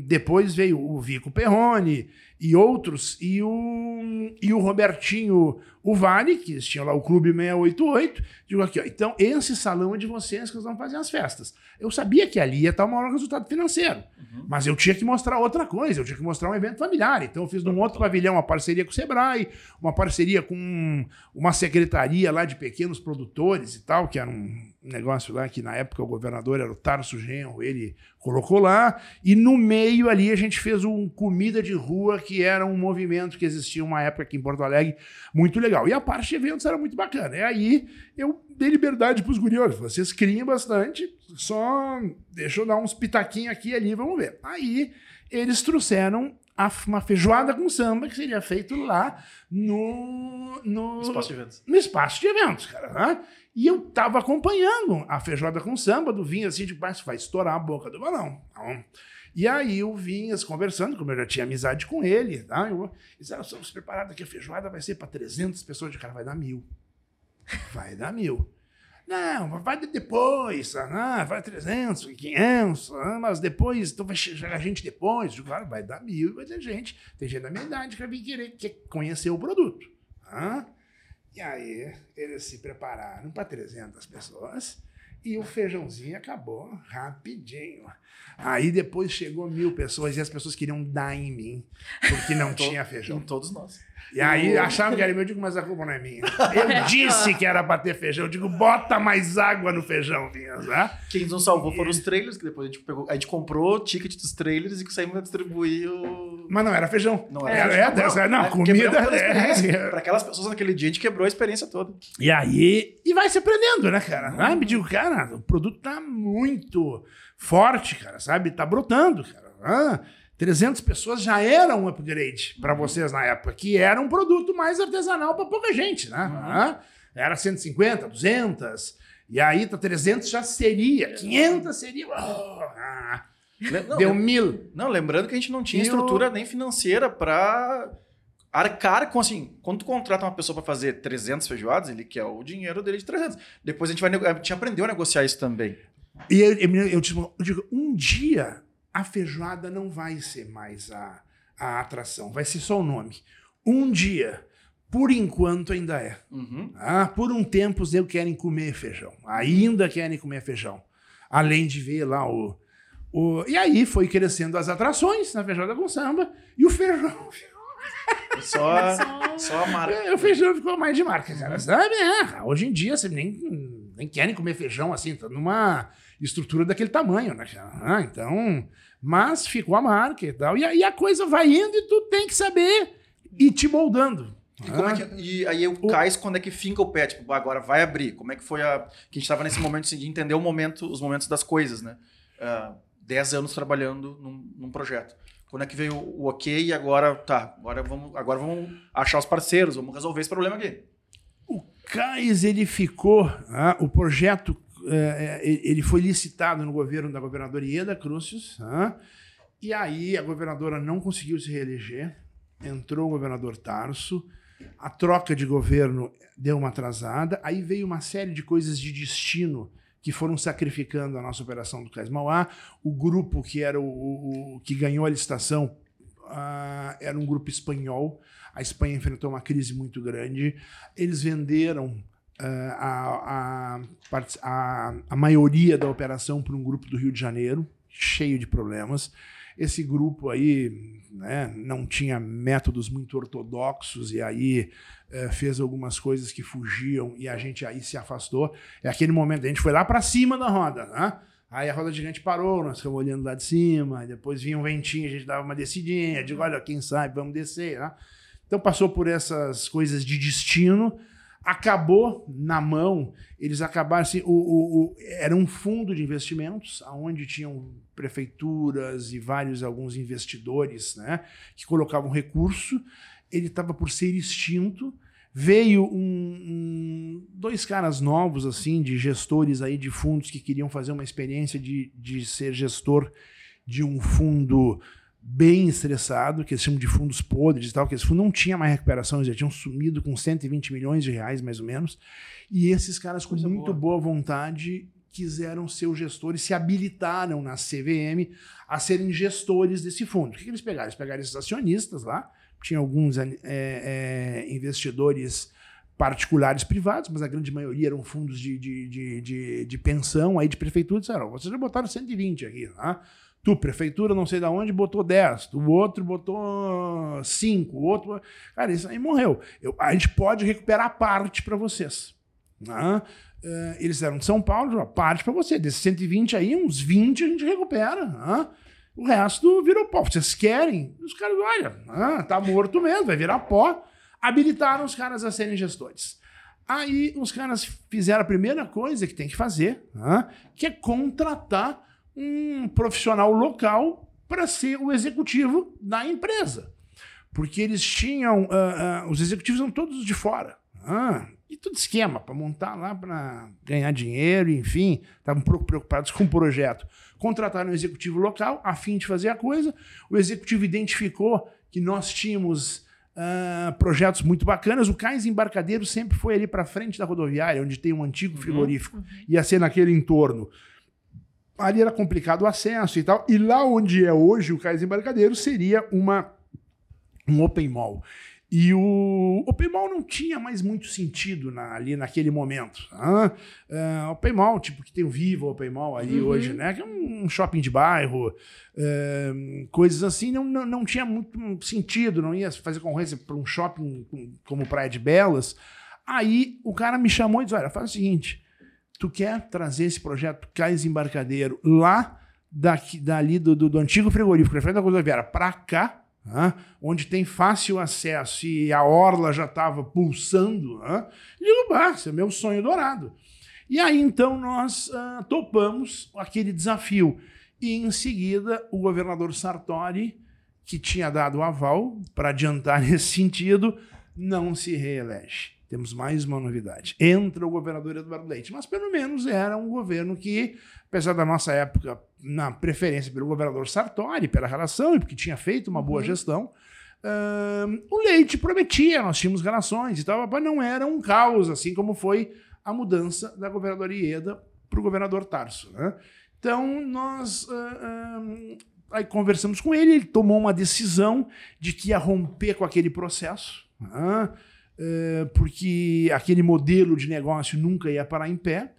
depois veio o Vico Perrone e outros, e o, e o Robertinho o Vale, que eles tinham lá o Clube 688, digo aqui, ó, então esse salão é de vocês que nós vamos fazer as festas. Eu sabia que ali ia estar o maior resultado financeiro, uhum. mas eu tinha que mostrar outra coisa, eu tinha que mostrar um evento familiar. Então eu fiz num outro pavilhão uma parceria com o Sebrae, uma parceria com uma secretaria lá de pequenos produtores e tal, que era um negócio lá que na época o governador era o Tarso Genro, ele colocou lá, e no meio ali a gente fez um comida de rua, que era um movimento que existia uma época aqui em Porto Alegre muito legal. E a parte de eventos era muito bacana. E aí eu dei liberdade para os guriões. Vocês criem bastante, só deixa eu dar uns pitaquinhos aqui e ali, vamos ver. Aí eles trouxeram uma feijoada com samba que seria feito lá no, no espaço de eventos. No espaço de eventos, cara. Né? E eu tava acompanhando a feijoada com samba do vinho, assim, tipo, vai estourar a boca do balão. Então, e aí o Vinhas conversando, como eu já tinha amizade com ele, tá? Eu, eles eram, estamos preparados que a feijoada vai ser para 300 pessoas. De cara, vai dar mil. Vai dar mil. Não, vai depois, ah, vai 300, 500, ah, mas depois, então vai chegar gente depois. Claro, vai dar mil, vai ter gente. Tem gente da minha idade que vai vir querer que conhecer o produto. Ah? E aí, eles se prepararam para 300 pessoas e o feijãozinho acabou rapidinho. Aí depois chegou mil pessoas e as pessoas queriam dar em mim, porque não tinha feijão. Em todos nós. E aí achavam que era meu, eu digo, mas a culpa não é minha. Eu disse que era pra ter feijão. Eu digo, bota mais água no feijão, Vinhas, né? Quem nos salvou foram os trailers, que depois a gente pegou. A gente comprou o ticket dos trailers e que saímos a distribuir o. Mas não era feijão. Não era. era. É, dessa- não, é, comida. quebramos toda a é, é. Pra aquelas pessoas naquele dia, a gente quebrou a experiência toda. E aí, e vai se aprendendo, né, cara? Ah, me digo, cara, o produto tá muito forte, cara, sabe? Tá brotando, cara. Ah, 300 pessoas já era um upgrade para vocês na época, que era um produto mais artesanal para pouca gente, né? Ah, era 150, 200, e aí tá 300 já seria, 500 seria. oh, ah, Não, deu lem- mil. não, lembrando que a gente não tinha estrutura nem financeira pra arcar com, assim, quando tu contrata uma pessoa pra fazer 300 feijoadas, ele quer o dinheiro dele de 300. Depois a gente vai, a gente aprendeu a negociar isso também. E eu, eu, eu digo, eu digo, um dia a feijoada não vai ser mais a, a atração, vai ser só o nome. Um dia, por enquanto ainda é. Uhum. Ah, por um tempo os eu querem comer feijão, ainda querem comer feijão. Além de ver lá o, o. E aí foi crescendo as atrações na feijoada com samba e o feijão. Só, Só- só a marca. É, o feijão ficou mais de marca, cara. Sabe? É, hoje em dia você nem, nem querem comer feijão assim, tá numa estrutura daquele tamanho, né? Ah, então. Mas ficou a marca e tal. E, a- e a coisa vai indo e tu tem que saber ir te moldando. E, como é Ah, que, e aí o cais, quando é que finca o pé? Tipo, agora vai abrir. Como é que foi a. Que a gente tava nesse momento assim, de entender o momento, os momentos das coisas, né? Ah, Dez anos trabalhando num, num projeto. Quando é que veio o ok e agora tá, agora vamos, agora vamos achar os parceiros, vamos resolver esse problema aqui. O Cais, ele ficou. ah, o projeto. Eh, eh, ele foi licitado no governo da governadora Ieda Crucius. e aí a governadora não conseguiu se reeleger. Entrou o governador Tarso. A troca de governo deu uma atrasada. Aí veio uma série de coisas de destino que foram sacrificando a nossa operação do Cais Mauá. O grupo que era o, o- o que ganhou a licitação ah, era um grupo espanhol. A Espanha enfrentou uma crise muito grande. Eles venderam a, a, parti- a, a maioria da operação para um grupo do Rio de Janeiro, cheio de problemas. Esse grupo aí né, não tinha métodos muito ortodoxos e aí eh, fez algumas coisas que fugiam e a gente aí se afastou. É aquele momento, a gente foi lá para cima da roda, né? Aí a roda gigante parou, nós ficamos olhando lá de cima, depois vinha um ventinho, a gente dava uma descidinha, digo, olha, quem sabe, vamos descer, né? Então passou por essas coisas de destino, acabou na mão, eles acabaram assim, o, o, o- era um fundo de investimentos, onde tinham prefeituras e vários, alguns investidores, né, que colocavam recurso, ele estava por ser extinto, veio um, um- dois caras novos, assim, de gestores aí de fundos que queriam fazer uma experiência de, de ser gestor de um fundo bem estressado, que eles chamam de fundos podres e tal, que esse fundo não tinha mais recuperação, eles já tinham sumido com 120 milhões de reais, mais ou menos. E esses caras, com Coisa muito boa. boa vontade, quiseram ser os gestores, se habilitaram na CVM a serem gestores desse fundo. O que, que eles pegaram? Eles pegaram esses acionistas lá, tinha alguns é, é, investidores particulares privados, mas a grande maioria eram fundos de, de, de, de, de pensão aí de prefeitura, disseram, "Ó, vocês já botaram 120 aqui, tá? Tu, prefeitura, não sei da onde, botou 10. O outro botou 5. O outro. Cara, isso aí morreu. Eu- a gente pode recuperar parte para vocês. né? Eh, eles eram de São Paulo, parte para você. Desses 120 aí, uns 20 a gente recupera. né? O resto virou pó. Vocês querem? Os caras, olha, ah, tá morto mesmo, vai virar pó. Habilitaram os caras a serem gestores. Aí os caras fizeram a primeira coisa que tem que fazer, né? que é contratar um profissional local para ser o executivo da empresa. Porque eles tinham. ah, ah, os executivos eram todos de fora. Ah, e tudo esquema para montar lá para ganhar dinheiro, enfim. Estavam preocupados com o projeto. Contrataram um executivo local a fim de fazer a coisa. O executivo identificou que nós tínhamos ah, projetos muito bacanas. O Cais Embarcadeiro sempre foi ali para frente da rodoviária, onde tem um antigo frigorífico. Ia ser naquele entorno ali era complicado o acesso e tal. E lá onde é hoje o Cais Embarcadeiro seria uma, um open mall. E o Open Mall não tinha mais muito sentido na, ali naquele momento. Tá? Uh, Open Mall, tipo que tem o Vivo Open Mall ali uhum. hoje, né? Que é um shopping de bairro, uh, coisas assim, não, não, não tinha muito sentido, não ia fazer concorrência para um shopping como Praia de Belas. Aí o cara me chamou e disse: olha, faz o seguinte, tu quer trazer esse projeto Cais Embarcadeiro lá daqui, dali do, do, do antigo frigorífico, na frente da rodoviária, para cá, né, onde tem fácil acesso e a orla já estava pulsando, né, digo, esse é meu sonho dourado. E aí então nós topamos aquele desafio. E em seguida o governador Sartori, que tinha dado o aval para adiantar nesse sentido, não se reelege. Temos mais uma novidade. Entra o governador Eduardo Leite, mas pelo menos era um governo que, apesar da nossa época, na preferência pelo governador Sartori, pela relação e porque tinha feito uma boa uhum. gestão, uh, o Leite prometia, nós tínhamos relações e tal, mas não era um caos, assim como foi a mudança da governadoria Ieda para o governador Tarso. Né? Então, nós uh, uh, aí conversamos com ele, ele tomou uma decisão de que ia romper com aquele processo. Né? Eh, porque aquele modelo de negócio nunca ia parar em pé.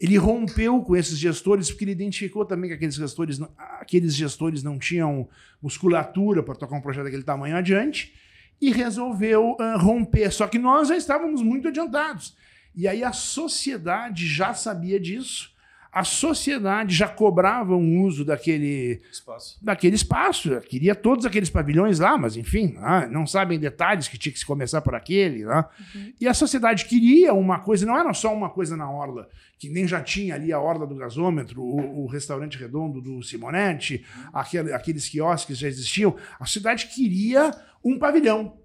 Ele rompeu com esses gestores porque ele identificou também que aqueles gestores, aqueles gestores não tinham musculatura para tocar um projeto daquele tamanho adiante e resolveu uh, romper. Só que nós já estávamos muito adiantados. E aí a sociedade já sabia disso a sociedade já cobrava um uso daquele espaço. daquele espaço. Queria todos aqueles pavilhões lá, mas enfim, ah, não sabem detalhes que tinha que se começar por aquele. Lá. Uhum. E a sociedade queria uma coisa, não era só uma coisa na orla, que nem já tinha ali a orla do gasômetro, o, o restaurante redondo do Simonetti, aquele, aqueles quiosques já existiam. A cidade queria um pavilhão.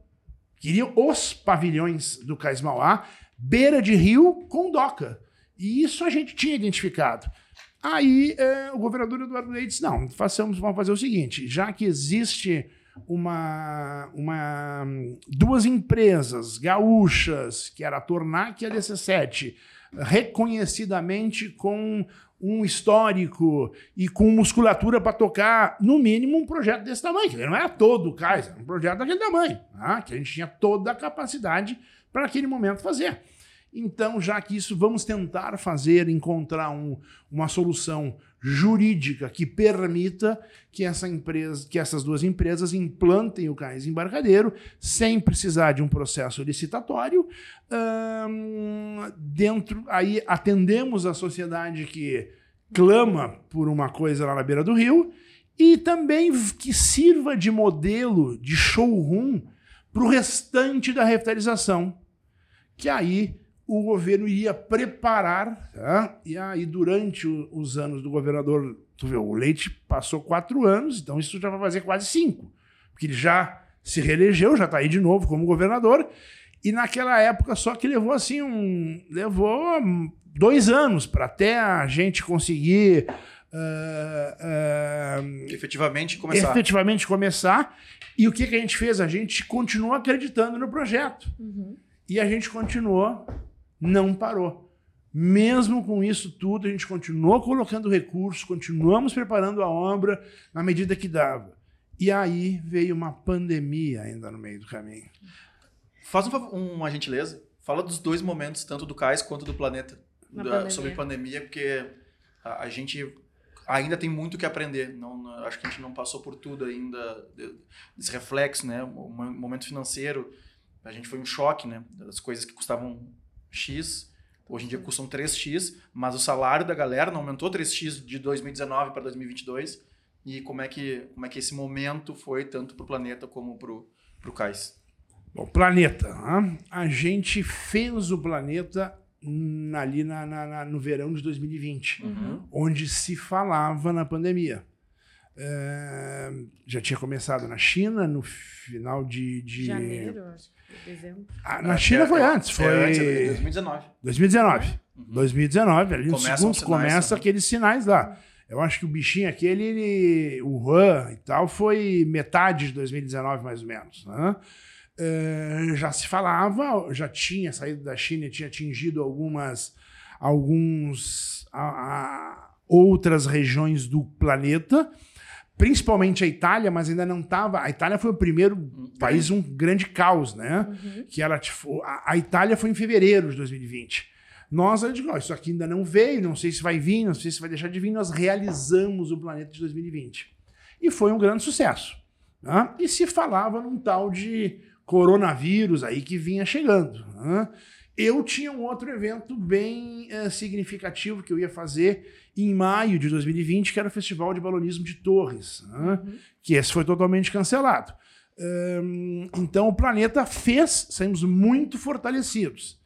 Queria os pavilhões do Cais Mauá, beira de rio com doca. E isso a gente tinha identificado. Aí é, o governador Eduardo Leite disse: não, façamos, vamos fazer o seguinte: já que existe uma, uma duas empresas gaúchas, que era a Tornac e a DC7, reconhecidamente com um histórico e com musculatura para tocar, no mínimo, um projeto desse tamanho, que não era todo o Kaiser, era um projeto daquele tamanho, tá? que a gente tinha toda a capacidade para aquele momento fazer. Então, já que isso, vamos tentar fazer, encontrar um, uma solução jurídica que permita que, essa empresa, que essas duas empresas implantem o cais embarcadeiro sem precisar de um processo licitatório. Hum, dentro, aí atendemos a sociedade que clama por uma coisa lá na beira do rio e também que sirva de modelo, de showroom para o restante da revitalização. Que aí o governo ia preparar, tá? e aí durante o, os anos do governador, tu vê, o Leite passou quatro anos, então isso já vai fazer quase cinco, porque ele já se reelegeu, já está aí de novo como governador, e naquela época só que levou assim um, levou dois anos para até a gente conseguir Uh, uh, efetivamente começar. Efetivamente começar. E o que, que a gente fez? A gente continuou acreditando no projeto. Uhum. E a gente continuou não parou. Mesmo com isso tudo, a gente continuou colocando recursos, continuamos preparando a obra na medida que dava. E aí veio uma pandemia ainda no meio do caminho. Faz um, uma gentileza, fala dos dois momentos, tanto do Cais quanto do planeta, da, pandemia. sobre pandemia, porque a, a, gente ainda tem muito que aprender. Não, não, acho que a gente não passou por tudo ainda, desse reflexo, né? O momento financeiro, a gente foi um choque, né? Das coisas que custavam X, hoje em dia custam 3X, mas o salário da galera não aumentou 3X de 2019 para 2022. E como é que, como é que esse momento foi tanto para o planeta como para o cais? Bom, planeta. A gente fez o planeta ali na, na, na, no verão de 2020, uhum. onde se falava na pandemia. É, já tinha começado na China no final de. de... Janeiro, acho dezembro. Ah, na China foi antes, foi. É antes, 2019. 2019. Uhum. 2019, ali no segundo começa aqueles sinais lá. Eu acho que o bichinho aquele, ele, o Wuhan e tal, foi metade de 2019, mais ou menos. Né? É, já se falava, já tinha saído da China, tinha atingido algumas, alguns, a, a, outras regiões do planeta principalmente a Itália, mas ainda não estava. A Itália foi o primeiro país, um grande caos, né? Uhum. Que ela, tipo, a, a Itália foi em fevereiro de 2020. Nós, eu digo, ó, isso aqui ainda não veio, não sei se vai vir, não sei se vai deixar de vir. Nós realizamos o planeta de 2020. E foi um grande sucesso. né? E se falava num tal de coronavírus aí que vinha chegando. né? Eu tinha um outro evento bem eh, significativo que eu ia fazer em maio de 2020, que era o Festival de Balonismo de Torres, né? que esse foi totalmente cancelado. Hum, então o planeta fez, saímos muito fortalecidos.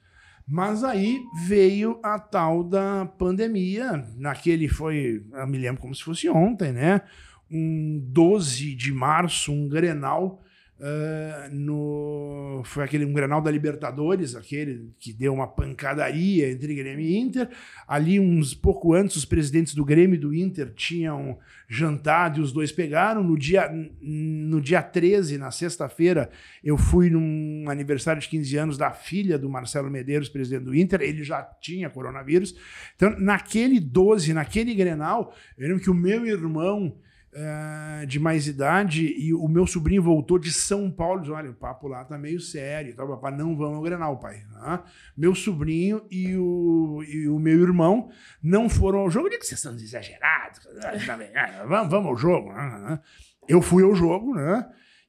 Mas aí veio a tal da pandemia, naquele foi, eu me lembro como se fosse ontem, né? Um 12 de março, um Grenal, ah, no, foi aquele um Grenal da Libertadores, aquele que deu uma pancadaria entre Grêmio e Inter. Ali, uns pouco antes, os presidentes do Grêmio e do Inter tinham jantado e os dois pegaram. No dia, no dia 13, na sexta-feira, eu fui num aniversário de 15 anos da filha do Marcelo Medeiros, presidente do Inter. Ele já tinha coronavírus. Então, naquele 12, naquele Grenal, eu lembro que o meu irmão eh, de mais idade e o meu sobrinho voltou de São Paulo. Diz, Olha, o papo lá tá meio sério. Tá, papai, não vamos ao Grenal, pai. né? Meu sobrinho e o, e o meu irmão não foram ao jogo. Eu digo que vocês são exagerados. tá ah, vamos, vamos ao jogo. né? Eu fui ao jogo, né?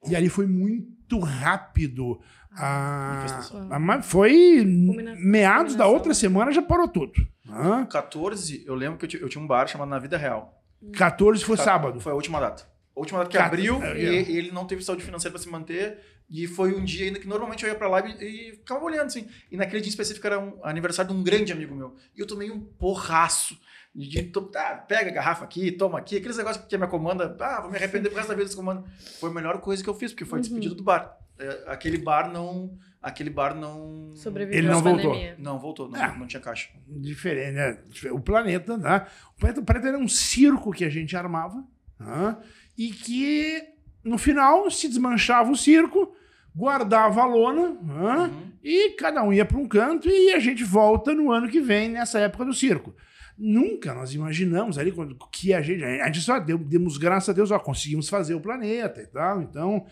E ali foi muito rápido. A, a- foi Culmina- meados da outra semana já parou tudo. né? 14, eu lembro que eu, eu tinha um bar chamado Na Vida Real. 14 foi sábado. Foi a última data. A última data que Cat- abriu é, e, é. e ele não teve saúde financeira pra se manter. E foi um dia ainda que normalmente eu ia pra lá e, e ficava olhando assim. E naquele dia específico era um aniversário de um grande amigo meu. E eu tomei um porraço. De, de to- tá, pega a garrafa aqui, toma aqui. Aqueles negócios que me comanda. Ah, vou me arrepender pro resto da vida desse comando. Foi a melhor coisa que eu fiz, porque foi Uhum. despedido do bar. É, aquele bar não. Aquele bar não. Sobreviveu Ele não voltou. pandemia. Não, voltou. Não, É. não tinha caixa. diferente, né? O planeta, né? O planeta, o planeta era um circo que a gente armava né? e que no final se desmanchava o circo, guardava a lona né? Uhum. e cada um ia para um canto e a gente volta no ano que vem nessa época do circo. Nunca nós imaginamos ali quando- que a gente, a gente só deu, demos graças a Deus, ó, conseguimos fazer o planeta e tal. Então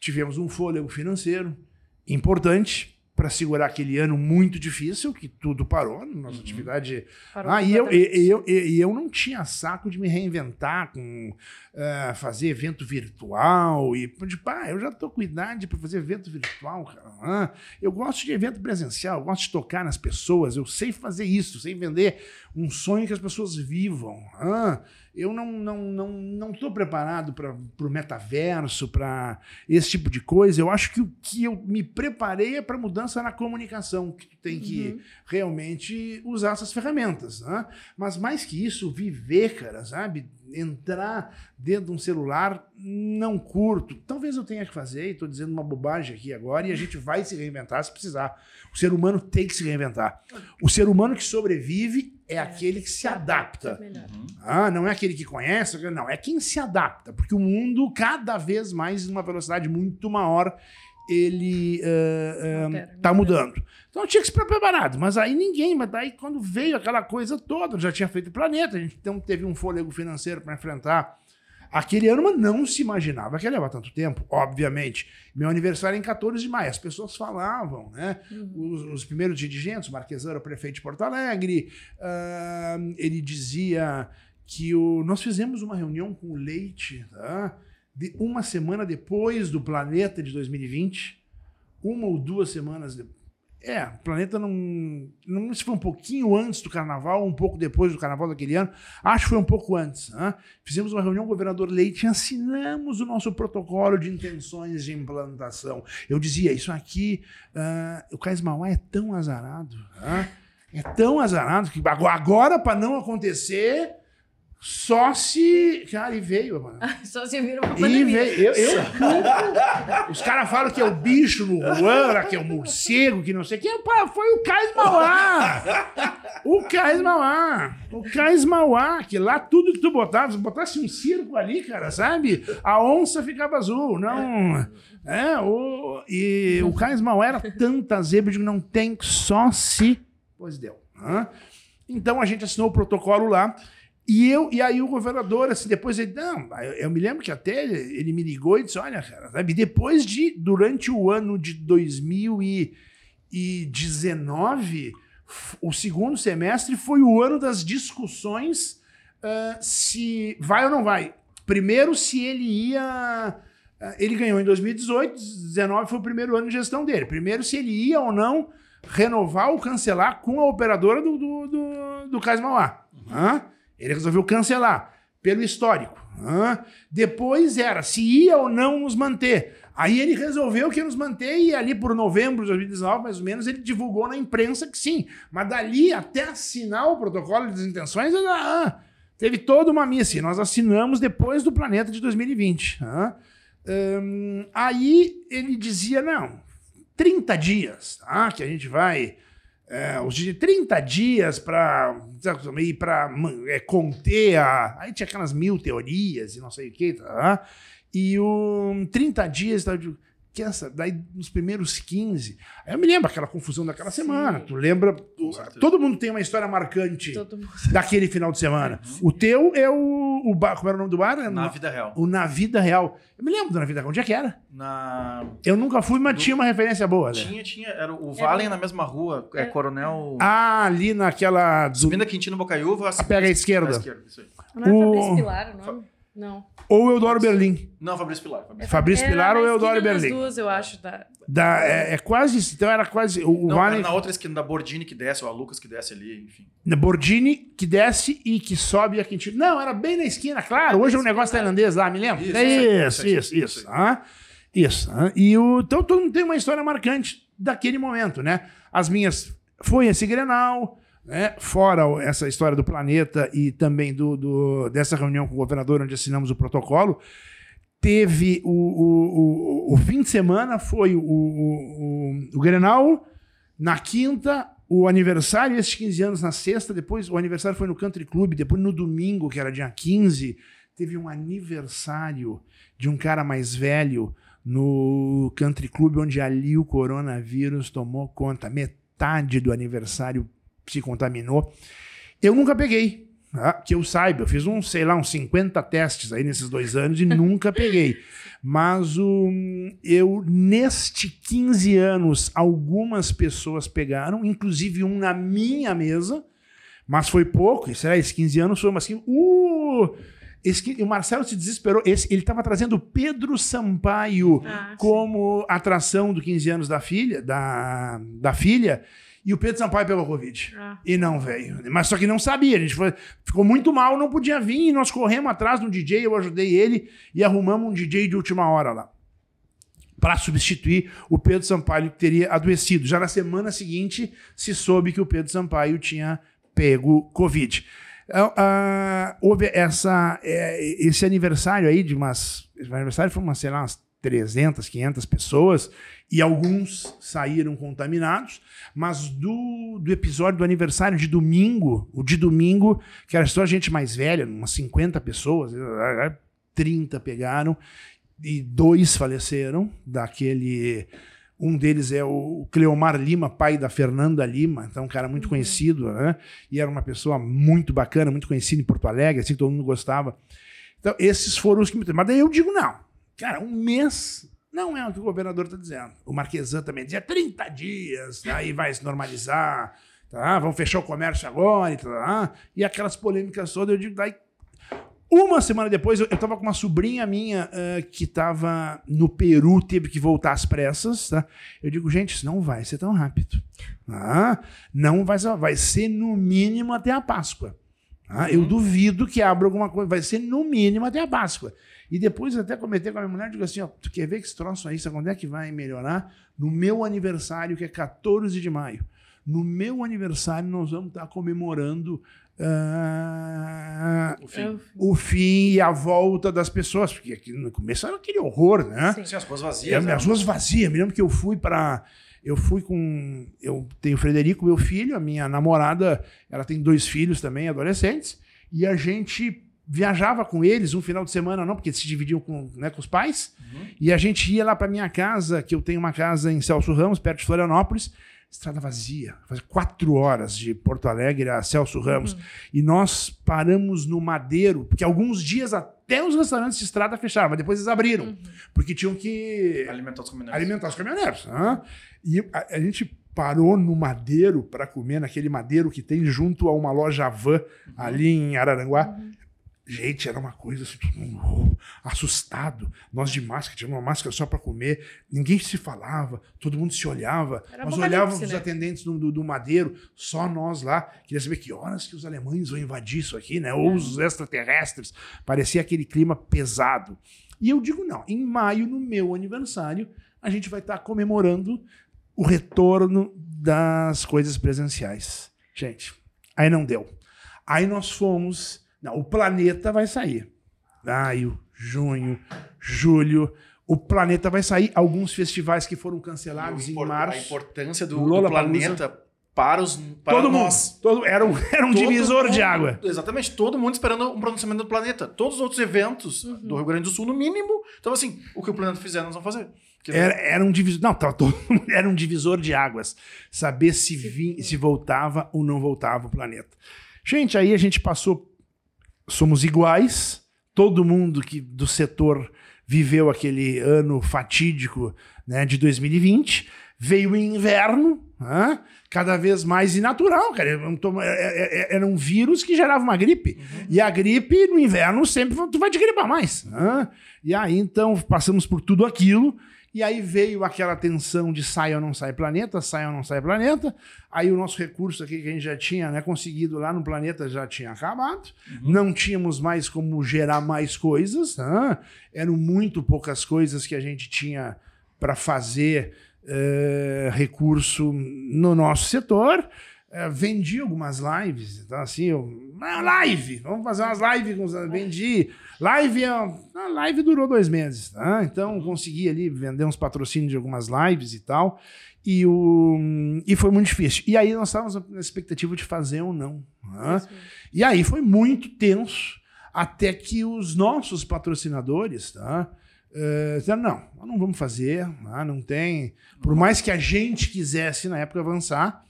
tivemos um fôlego financeiro importante para segurar aquele ano muito difícil que tudo parou, nossa Uhum. atividade Parou ah, e eu, e, eu, e, eu não tinha saco de me reinventar com eh, fazer evento virtual e tipo, ah, eu já tô com idade para fazer evento virtual, cara. Ah, eu gosto de evento presencial, eu gosto de tocar nas pessoas, eu sei fazer isso, sei vender um sonho que as pessoas vivam. Ah, eu não não não não estou preparado para o metaverso, para esse tipo de coisa. Eu acho que o que eu me preparei é para mudança na comunicação, que tu tem que Uhum. realmente usar essas ferramentas, né? Mas mais que isso, viver, cara, sabe? Entrar dentro de um celular, não curto. Talvez eu tenha que fazer, e estou dizendo uma bobagem aqui agora, e a gente vai se reinventar se precisar. O ser humano tem que se reinventar. O ser humano que sobrevive é, aquele que se adapta. Melhor. Uhum. Ah, não é aquele que conhece, não, é quem se adapta, porque o mundo, cada vez mais, numa velocidade muito maior, ele eh, Altera, está muda. mudando. Então tinha que se preparado, mas aí ninguém, mas daí quando veio aquela coisa toda, já tinha feito o planeta, a gente então teve um fôlego financeiro para enfrentar aquele ano, mas não se imaginava que ia levar tanto tempo, obviamente. Meu aniversário é em 14 de maio, as pessoas falavam, né? Uhum. Os, os primeiros dirigentes, o Marquesão era o prefeito de Porto Alegre, ah, ele dizia que o, nós fizemos uma reunião com o Leite, tá? De uma semana depois do Planeta de 2020, uma ou duas semanas depois. É, o Planeta não, não se foi um pouquinho antes do Carnaval, um pouco depois do Carnaval daquele ano, acho que foi um pouco antes. né? Fizemos uma reunião com o governador Leite e assinamos o nosso protocolo de intenções de implantação. Eu dizia, isso aqui, ah, o Cais Mauá é tão azarado, né? é tão azarado que agora para não acontecer, só se. Cara, e veio, mano. Só se vira uma E pandemia. veio. Eu, eu Os caras falam que é o bicho no Juan, que é o morcego, que não sei o que. Foi o Cais Mauá. O Cais Mauá. O Cais Mauá, que lá tudo que tu botava, se botasse um circo ali, cara, sabe? A onça ficava azul. Não. É, o, e o Cais Mauá era tanta zebra de que não tem só se. Pois deu. Então a gente assinou o protocolo lá. E, eu, e aí o governador, assim, depois ele, não, eu, me lembro que até ele, ele me ligou e disse, olha, cara, sabe, depois de, durante o ano de 2019, f- o segundo semestre foi o ano das discussões ah, se vai ou não vai. Primeiro, se ele ia... ah, Ele ganhou em 2018, 2019 foi o primeiro ano de gestão dele. Primeiro, se ele ia ou não renovar ou cancelar com a operadora do, do, do, do Cais Mauá. Hã? Ele resolveu cancelar, pelo histórico. Depois era se ia ou não nos manter. Aí ele resolveu que ia nos manter e ali por novembro de 2019, mais ou menos, ele divulgou na imprensa que sim. Mas dali até assinar o protocolo de desintenções, ah, teve toda uma missa. E nós assinamos depois do Planeta de 2020. hã? Hum, aí ele dizia, não, 30 dias, tá? Que a gente vai. É, os de 30 dias para para é, conter a. Aí tinha aquelas mil teorias e não sei o que, tá? E o 30 dias, tá? Que essa, daí nos primeiros 15. Aí eu me lembro aquela confusão daquela Sim. semana. Tu lembra? tu- todo mundo tem uma história marcante daquele final de semana. O teu é o, o bar, como era o nome do bar? É Na na- vida real. o Na Vida Real. Eu me lembro do Na Vida Real. Onde é que era? Na... Eu nunca fui, mas Do- tinha uma referência boa. Né? Tinha, tinha. Era o Valen na mesma rua. É, É. Coronel. Ah, ali naquela. do- Subindo a Quintino Bocaiúva. a pega a esquerda. isso aí. Não é O- Fabrício Pilar o nome? Não. Ou Eudoro Berlim. Não, Fabrício Pilar. Fabrício. Fabrício Era Pilar ou Eudoro Berlim? duas, eu acho. Da... Da, é, é quase. isso. Então era quase. O, o Não, Vale. na outra esquina da Bordini que desce, ou a Lucas que desce ali, enfim. na Bordini, que desce e que sobe a Quintino. Não, era bem na esquina, claro. Hoje é um negócio tailandês lá, me lembra? Isso, é isso isso, isso, isso isso ah, Isso. ah. E o, então todo mundo tem uma história marcante daquele momento, né? As minhas. Foi esse Grenal, né? Fora essa história do planeta e também do, do- dessa reunião com o governador, onde assinamos o protocolo. Teve o, o, o, o fim de semana, foi o, o, o, o Grenal. Na quinta, o aniversário, esses 15 anos na sexta, depois o aniversário foi no Country Club, depois no domingo, que era dia 15, teve um aniversário de um cara mais velho no Country Club, onde ali o coronavírus tomou conta. Metade do aniversário se contaminou. Eu nunca peguei, tá? que eu saiba. Eu fiz uns, sei lá, uns 50 testes aí nesses dois anos e nunca peguei. Mas um, eu, neste 15 anos, algumas pessoas pegaram, inclusive um na minha mesa, mas foi pouco. Será esses 15 anos foi umas 15. Uh! Esse, o Marcelo se desesperou. Esse, ele estava trazendo Pedro Sampaio Ah, como atração do 15 anos da filha, da, da filha, e o Pedro Sampaio pegou Covid. Ah. E não veio. Mas só que não sabia. A gente foi- ficou muito mal, não podia vir. E nós corremos atrás de um DJ, eu ajudei ele e arrumamos um DJ de última hora lá. Para substituir o Pedro Sampaio que teria adoecido. Já na semana seguinte se soube que o Pedro Sampaio tinha pego Covid. Ah, ah, houve essa, é, esse aniversário aí de umas. Esse aniversário foi umas, sei lá, umas 300, 500 pessoas e alguns saíram contaminados, mas do, do episódio do aniversário de domingo, o de domingo, que era só gente mais velha, umas 50 pessoas, eh, 30 pegaram e dois faleceram daquele. Um deles é o Cleomar Lima, pai da Fernanda Lima, então um cara muito conhecido, né? E era uma pessoa muito bacana, muito conhecida em Porto Alegre, assim, todo mundo gostava. Então, esses foram os que me. Mas daí eu digo, não. Cara, um mês não é o que o governador está dizendo. O Marquesan também dizia 30 dias, aí vai se normalizar, tá? vamos fechar o comércio agora e tá? E aquelas polêmicas todas, eu digo, daí. Uma semana depois, eu, eu tava com uma sobrinha minha eh, que tava no Peru, teve que voltar às pressas, tá? Eu digo, gente, isso não vai ser tão rápido. tá? Não vai ser, vai ser no mínimo até a Páscoa. tá? Eu duvido que abra alguma coisa, vai ser no mínimo até a Páscoa. E depois até comentei com a minha mulher, digo assim, ó, tu quer ver que esse troço aí, sabe quando é que vai melhorar? No meu aniversário, que é 14 de maio. No meu aniversário, nós vamos estar comemorando ah, O fim. Eu- o fim e a volta das pessoas, porque aqui no começo era aquele horror, né? Sim. Sim, as ruas É, vazias. né? as ruas vazias. Me lembro que eu fui para. Eu fui com. Eu tenho o Frederico, meu filho, a minha namorada, ela tem dois filhos também, adolescentes, e a gente viajava com eles um final de semana, não, porque eles se dividiam com, né, com os pais, Uhum. e a gente ia lá para minha casa, que eu tenho uma casa em Celso Ramos, perto de Florianópolis, estrada vazia, faz quatro horas de Porto Alegre a Celso Ramos. Uhum. E nós paramos no Madeiro, porque alguns dias até os restaurantes de estrada fecharam, mas depois eles abriram, uhum. porque tinham que alimentar os caminhoneiros. Alimentar os caminhoneiros. Né? E a, a, gente parou no Madeiro para comer, naquele Madeiro que tem junto a uma loja van uhum. ali em Araranguá. Uhum. Gente, era uma coisa assim, todo mundo oh, assustado. Nós de máscara, tinha uma máscara só para comer, ninguém se falava, todo mundo se olhava. Era nós olhávamos né? os atendentes do, do, do, Madeiro, só nós lá. Queria saber que horas que os alemães vão invadir isso aqui, né? Ou os extraterrestres. Parecia aquele clima pesado. E eu digo, não, em maio, no meu aniversário, a gente vai estar tá comemorando o retorno das coisas presenciais. Gente, aí não deu. Aí nós fomos não, o planeta vai sair. Maio, junho, julho. O planeta vai sair. Alguns festivais que foram cancelados em março. A importância do, do planeta para os para todo nós. Mundo, todo, era um, era um divisor mundo, de água. Exatamente, todo mundo esperando um pronunciamento do planeta. Todos os outros eventos uhum. do Rio Grande do Sul, no mínimo. Então, assim, o que o planeta fizer, nós vamos fazer. Era, era, um divisor. Não, tava todo, era um divisor de águas. Saber se, vim, se voltava ou não voltava o planeta. Gente, aí a gente passou somos iguais, todo mundo que do setor viveu aquele ano fatídico né, de 2020, veio o inverno, né, cada vez mais inatural, cara. Era um, é, é, é, era um vírus que gerava uma gripe. Uhum. E a gripe, no inverno, sempre tu vai te gripar mais. Né? E aí, então, passamos por tudo aquilo. E aí veio aquela tensão de sai ou não sai planeta, sai ou não sai planeta. Aí o nosso recurso aqui que a gente já tinha né, conseguido lá no planeta já tinha acabado. Uhum. Não tínhamos mais como gerar mais coisas. Né? Eram muito poucas coisas que a gente tinha para fazer uh, recurso no nosso setor. Uh, vendi algumas lives, então assim, eu, live, vamos fazer umas lives, com vendi Live, é a live durou dois meses, tá? Então consegui ali vender uns patrocínios de algumas lives e tal. E, o, e foi muito difícil. E aí nós estávamos na expectativa de fazer ou não. Tá? E aí foi muito tenso, até que os nossos patrocinadores, tá? Uh, disseram, não, não vamos fazer, tá? não tem. Por mais que a gente quisesse na época avançar,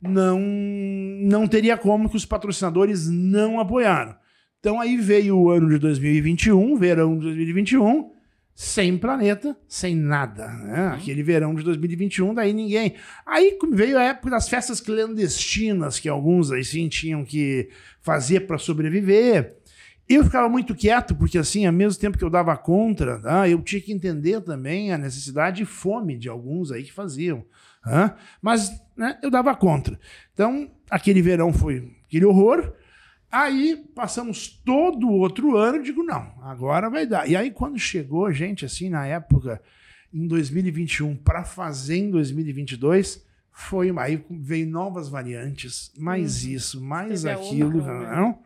não, não teria como que os patrocinadores não apoiaram. Então aí veio o ano de 2021, verão de 2021, sem planeta, sem nada. Né? Uhum. Aquele verão de 2021, daí ninguém. Aí veio a época das festas clandestinas, que alguns aí sim tinham que fazer para sobreviver. Eu ficava muito quieto, porque assim, ao mesmo tempo que eu dava contra, tá? eu tinha que entender também a necessidade e fome de alguns aí que faziam. Mas né, eu dava contra. Então, aquele verão foi aquele horror. Aí passamos todo o outro ano, digo, não, agora vai dar. E aí, quando chegou, gente, assim, na época, em 2021, para fazer em 2022, foi aí veio novas variantes, mais uhum. isso, mais aquilo, não?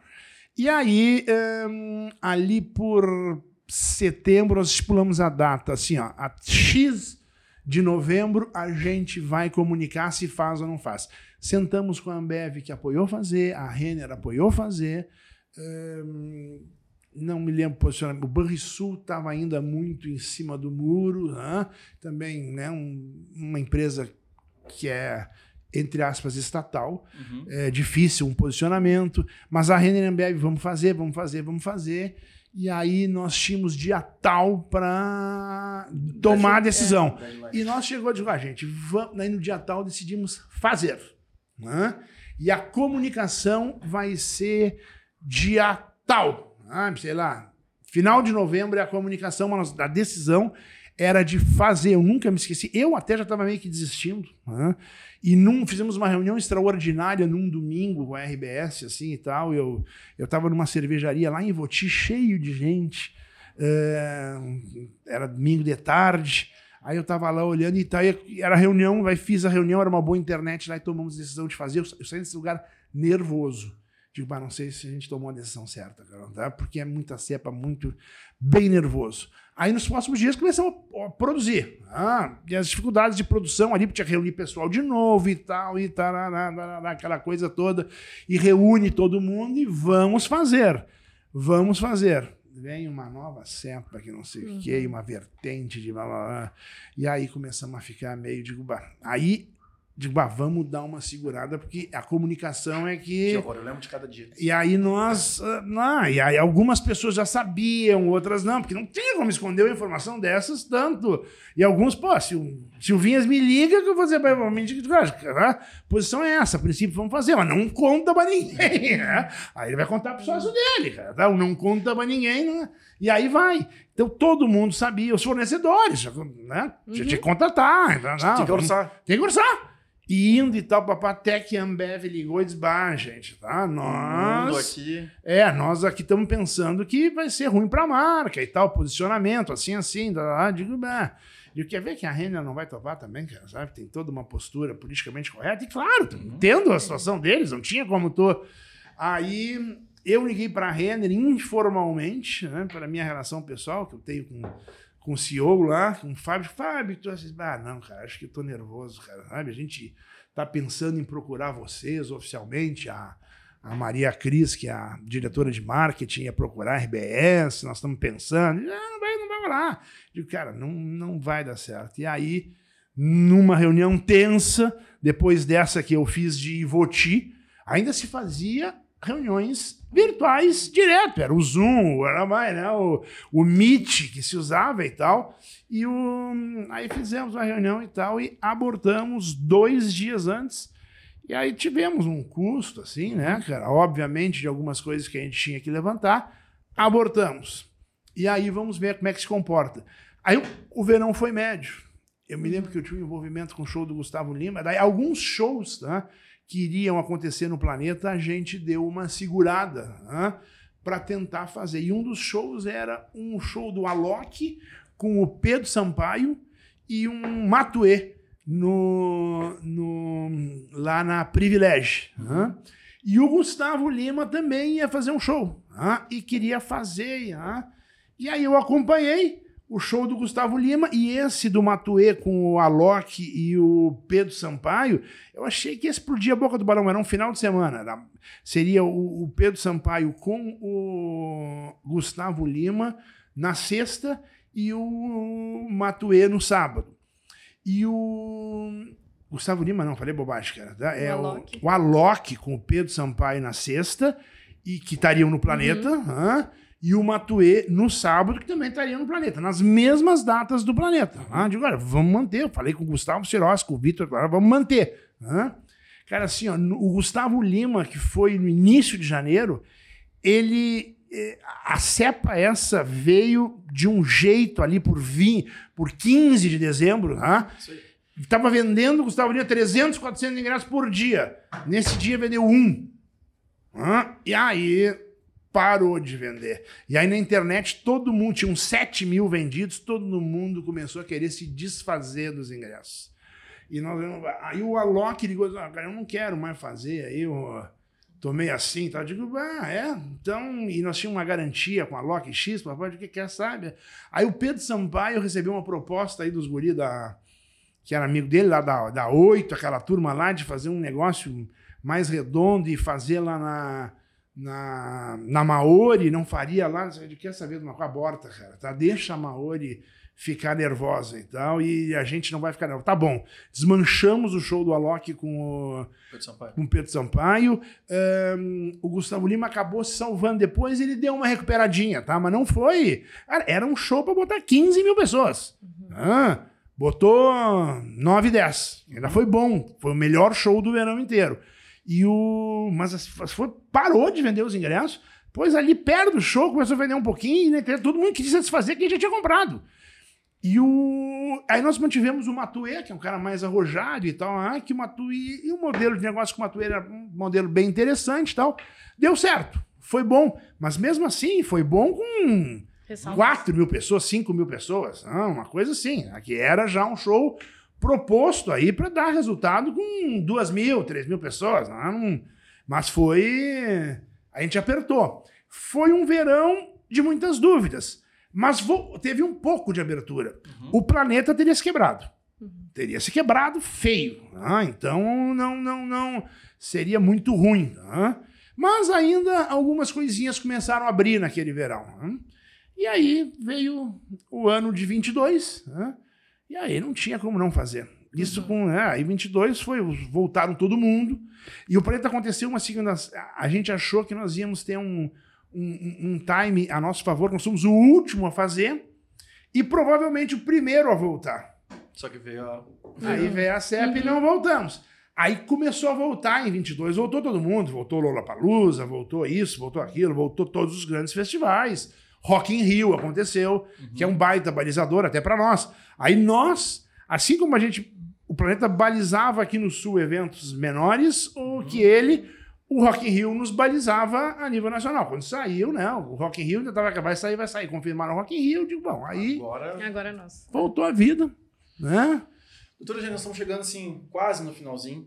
E aí, um, ali por setembro, nós estipulamos a data, assim, ó, a X de novembro, a gente vai comunicar se faz ou não faz. Sentamos com a Ambev, que apoiou fazer, a Renner apoiou fazer. Hum, não me lembro posicionamento. O Banrisul estava ainda muito em cima do muro. Né? Também né, um, uma empresa que é, entre aspas, estatal. Uhum. É difícil um posicionamento. Mas a Renner e a Ambev, vamos fazer, vamos fazer, vamos fazer. E aí nós tínhamos dia tal para tomar a decisão. É, e nós chegou a dizer, ah, gente, vamos, aí no dia tal decidimos fazer. Né? E a comunicação vai ser dia tal. Ah, sei lá, final de novembro é a comunicação, mas a decisão era de fazer. Eu nunca me esqueci. Eu até já estava meio que desistindo. Né? E num, fizemos uma reunião extraordinária num domingo com a RBS, assim e tal. Eu estava numa cervejaria lá em Voti, cheio de gente. É, era domingo de tarde. Aí eu tava lá olhando e tal, e era reunião, vai fiz a reunião, era uma boa internet lá e tomamos a decisão de fazer. Eu, saí desse lugar nervoso. Digo, mas não sei se a gente tomou a decisão certa, cara, tá? porque é muita cepa, muito bem nervoso. Aí nos próximos dias começamos a produzir. Ah, e as dificuldades de produção ali, tinha que reunir pessoal de novo e tal, e tal, aquela coisa toda. E reúne todo mundo e vamos fazer. Vamos fazer vem uma nova cepa que não sei uhum. o que, uma vertente de blá, blá, blá, e aí começamos a ficar meio de aí digo, bah, vamos dar uma segurada, porque a comunicação é que. Que horror, eu lembro de cada dia. E aí nós. ah, Não, e aí algumas pessoas já sabiam, outras não, porque não tinha como esconder uma informação dessas tanto. E alguns, pô, se o Silvinhas me liga, que eu vou fazer pra pra mim, digo, cara, a posição é essa, a princípio vamos fazer, mas não conta pra ninguém. né? Aí ele vai contar pro sócio dele, cara. tá? Não conta pra ninguém, né? E aí vai. Então todo mundo sabia, os fornecedores, né? Já tinha que contratar. Então, não, Tem que orçar. tem que orçar. E indo e tal, papá, até que a Ambev ligou e disse, bah, gente, tá? Nós... aqui. É, nós aqui estamos pensando que vai ser ruim para a marca e tal, posicionamento, assim, assim, tá, lá, digo, bah. E quer ver que a Renner não vai topar também, cara, sabe? Tem toda uma postura politicamente correta. E claro, entendo a situação deles, não tinha como tô. Aí eu liguei para a Renner informalmente, né, para minha relação pessoal, que eu tenho com, com o CEO lá, com o Fábio. Fábio, tu assim, ah, não, cara, acho que eu tô nervoso, cara, sabe? A gente tá pensando em procurar vocês oficialmente, a, a Maria Cris, que é a diretora de marketing, ia procurar a RBS, nós estamos pensando, ah, não vai, não vai rolar. Digo, cara, não, não vai dar certo. E aí, numa reunião tensa, depois dessa que eu fiz de Ivoti, ainda se fazia reuniões virtuais direto. Era o Zoom, era mais, né? O, o Meet que se usava e tal. E o, aí fizemos uma reunião e tal e abortamos dois dias antes. E aí tivemos um custo, assim, né, cara? Obviamente, de algumas coisas que a gente tinha que levantar. Abortamos. E aí vamos ver como é que se comporta. Aí o, verão foi médio. Eu me lembro que eu tinha um envolvimento com o show do Gustavo Lima. Daí alguns shows, tá? Que iriam acontecer no planeta, a gente deu uma segurada para tentar fazer. E um dos shows era um show do Alok com o Pedro Sampaio e um Matuê no, no, lá na Privilege. hã? E o Gustavo Lima também ia fazer um show hã? e queria fazer. E aí eu acompanhei o show do Gustavo Lima e esse do Matuê com o Alok e o Pedro Sampaio, eu achei que ia explodir a boca do balão. Era um final de semana. era- seria o, o Pedro Sampaio com o Gustavo Lima na sexta e o Matuê no sábado. E o Gustavo Lima, não, falei bobagem, cara. tá? É o, Alok. o Alok com o Pedro Sampaio na sexta, e que estariam no planeta, hã? E o Matuê no sábado, que também estaria no planeta, nas mesmas datas do planeta. Ah, digo, olha, vamos manter. Eu falei com o Gustavo Cirossi, com o Vitor, agora vamos manter. hã? Cara, assim, ó, o Gustavo Lima, que foi no início de janeiro, ele. eh, A cepa essa veio de um jeito ali por 20, por 15 de dezembro, aí. Estava vendendo, Gustavo Lima, 300, 400 ingressos por dia. Nesse dia vendeu um. E aí parou de vender. E aí na internet todo mundo, tinha uns 7 mil vendidos, todo mundo começou a querer se desfazer dos ingressos. E nós, aí o Alok ligou, ah, cara, eu não quero mais fazer, aí eu tomei assim, tá? Eu digo, ah, é, então, e nós tínhamos uma garantia com a Alok X, papai, o que quer, sabe? Aí o Pedro Sampaio recebeu uma proposta aí dos guri da, que era amigo dele lá da, da Oito, aquela turma lá, de fazer um negócio mais redondo e fazer lá na, na, na Maori, não faria lá, ele quer saber de uma coisa, aborta, cara, tá? Deixa a Maori ficar nervosa e tal, e a gente não vai ficar nervosa. Tá bom, desmanchamos o show do Alok com o, Pedro Sampaio. com o Pedro Sampaio. Ahn, o Gustavo Lima acabou se salvando depois, ele deu uma recuperadinha, tá? Mas não foi. Cara, era um show para botar 15 mil pessoas. Ah, botou 9, 10. Ainda foi bom. Foi o melhor show do verão inteiro. E o. Mas as- foi, parou de vender os ingressos. Pois ali perto do show começou a vender um pouquinho, e internet todo mundo quis satisfazer quem já tinha comprado. E o. Aí nós mantivemos o Matuê, que é um cara mais arrojado e tal. Ah, que o Matuê. E o modelo de negócio com o Matuê era um modelo bem interessante e tal. Deu certo. Foi bom. Mas mesmo assim, foi bom com Ressalva. 4 mil pessoas, 5 mil pessoas. Ah, uma coisa assim. Aqui era já um show proposto aí para dar resultado com 2 mil, 3 mil pessoas. Ah, não- Mas foi. A gente apertou. Foi um verão de muitas dúvidas. Mas vo- teve um pouco de abertura. O planeta teria se quebrado. Teria se quebrado feio. ah, Então não, não, não. Seria muito ruim. ah. Mas ainda algumas coisinhas começaram a abrir naquele verão. ah. E aí veio o ano de 22, né? E aí não tinha como não fazer. Isso com. É, aí 22 foi. Voltaram todo mundo. E o planeta aconteceu uma segunda. A gente achou que nós íamos ter um, um, um time a nosso favor, nós somos o último a fazer. E provavelmente o primeiro a voltar. Só que veio a. Aí veio a CEP e não voltamos. Aí começou a voltar em 22, voltou todo mundo, voltou Lollapalooza, voltou isso, voltou aquilo, voltou todos os grandes festivais. Rock in Rio aconteceu, que é um baita balizador até para nós. Aí nós, assim como a gente, o planeta balizava aqui no sul eventos menores, o que ele, o Rock in Rio nos balizava a nível nacional. Quando saiu, né, o Rock in Rio ainda tava vai sair, vai sair, confirmaram o Rock in Rio, eu digo, bom, aí Agora. Agora é nosso. voltou a vida, né? Doutora Eugênia, nós estamos chegando assim, quase no finalzinho.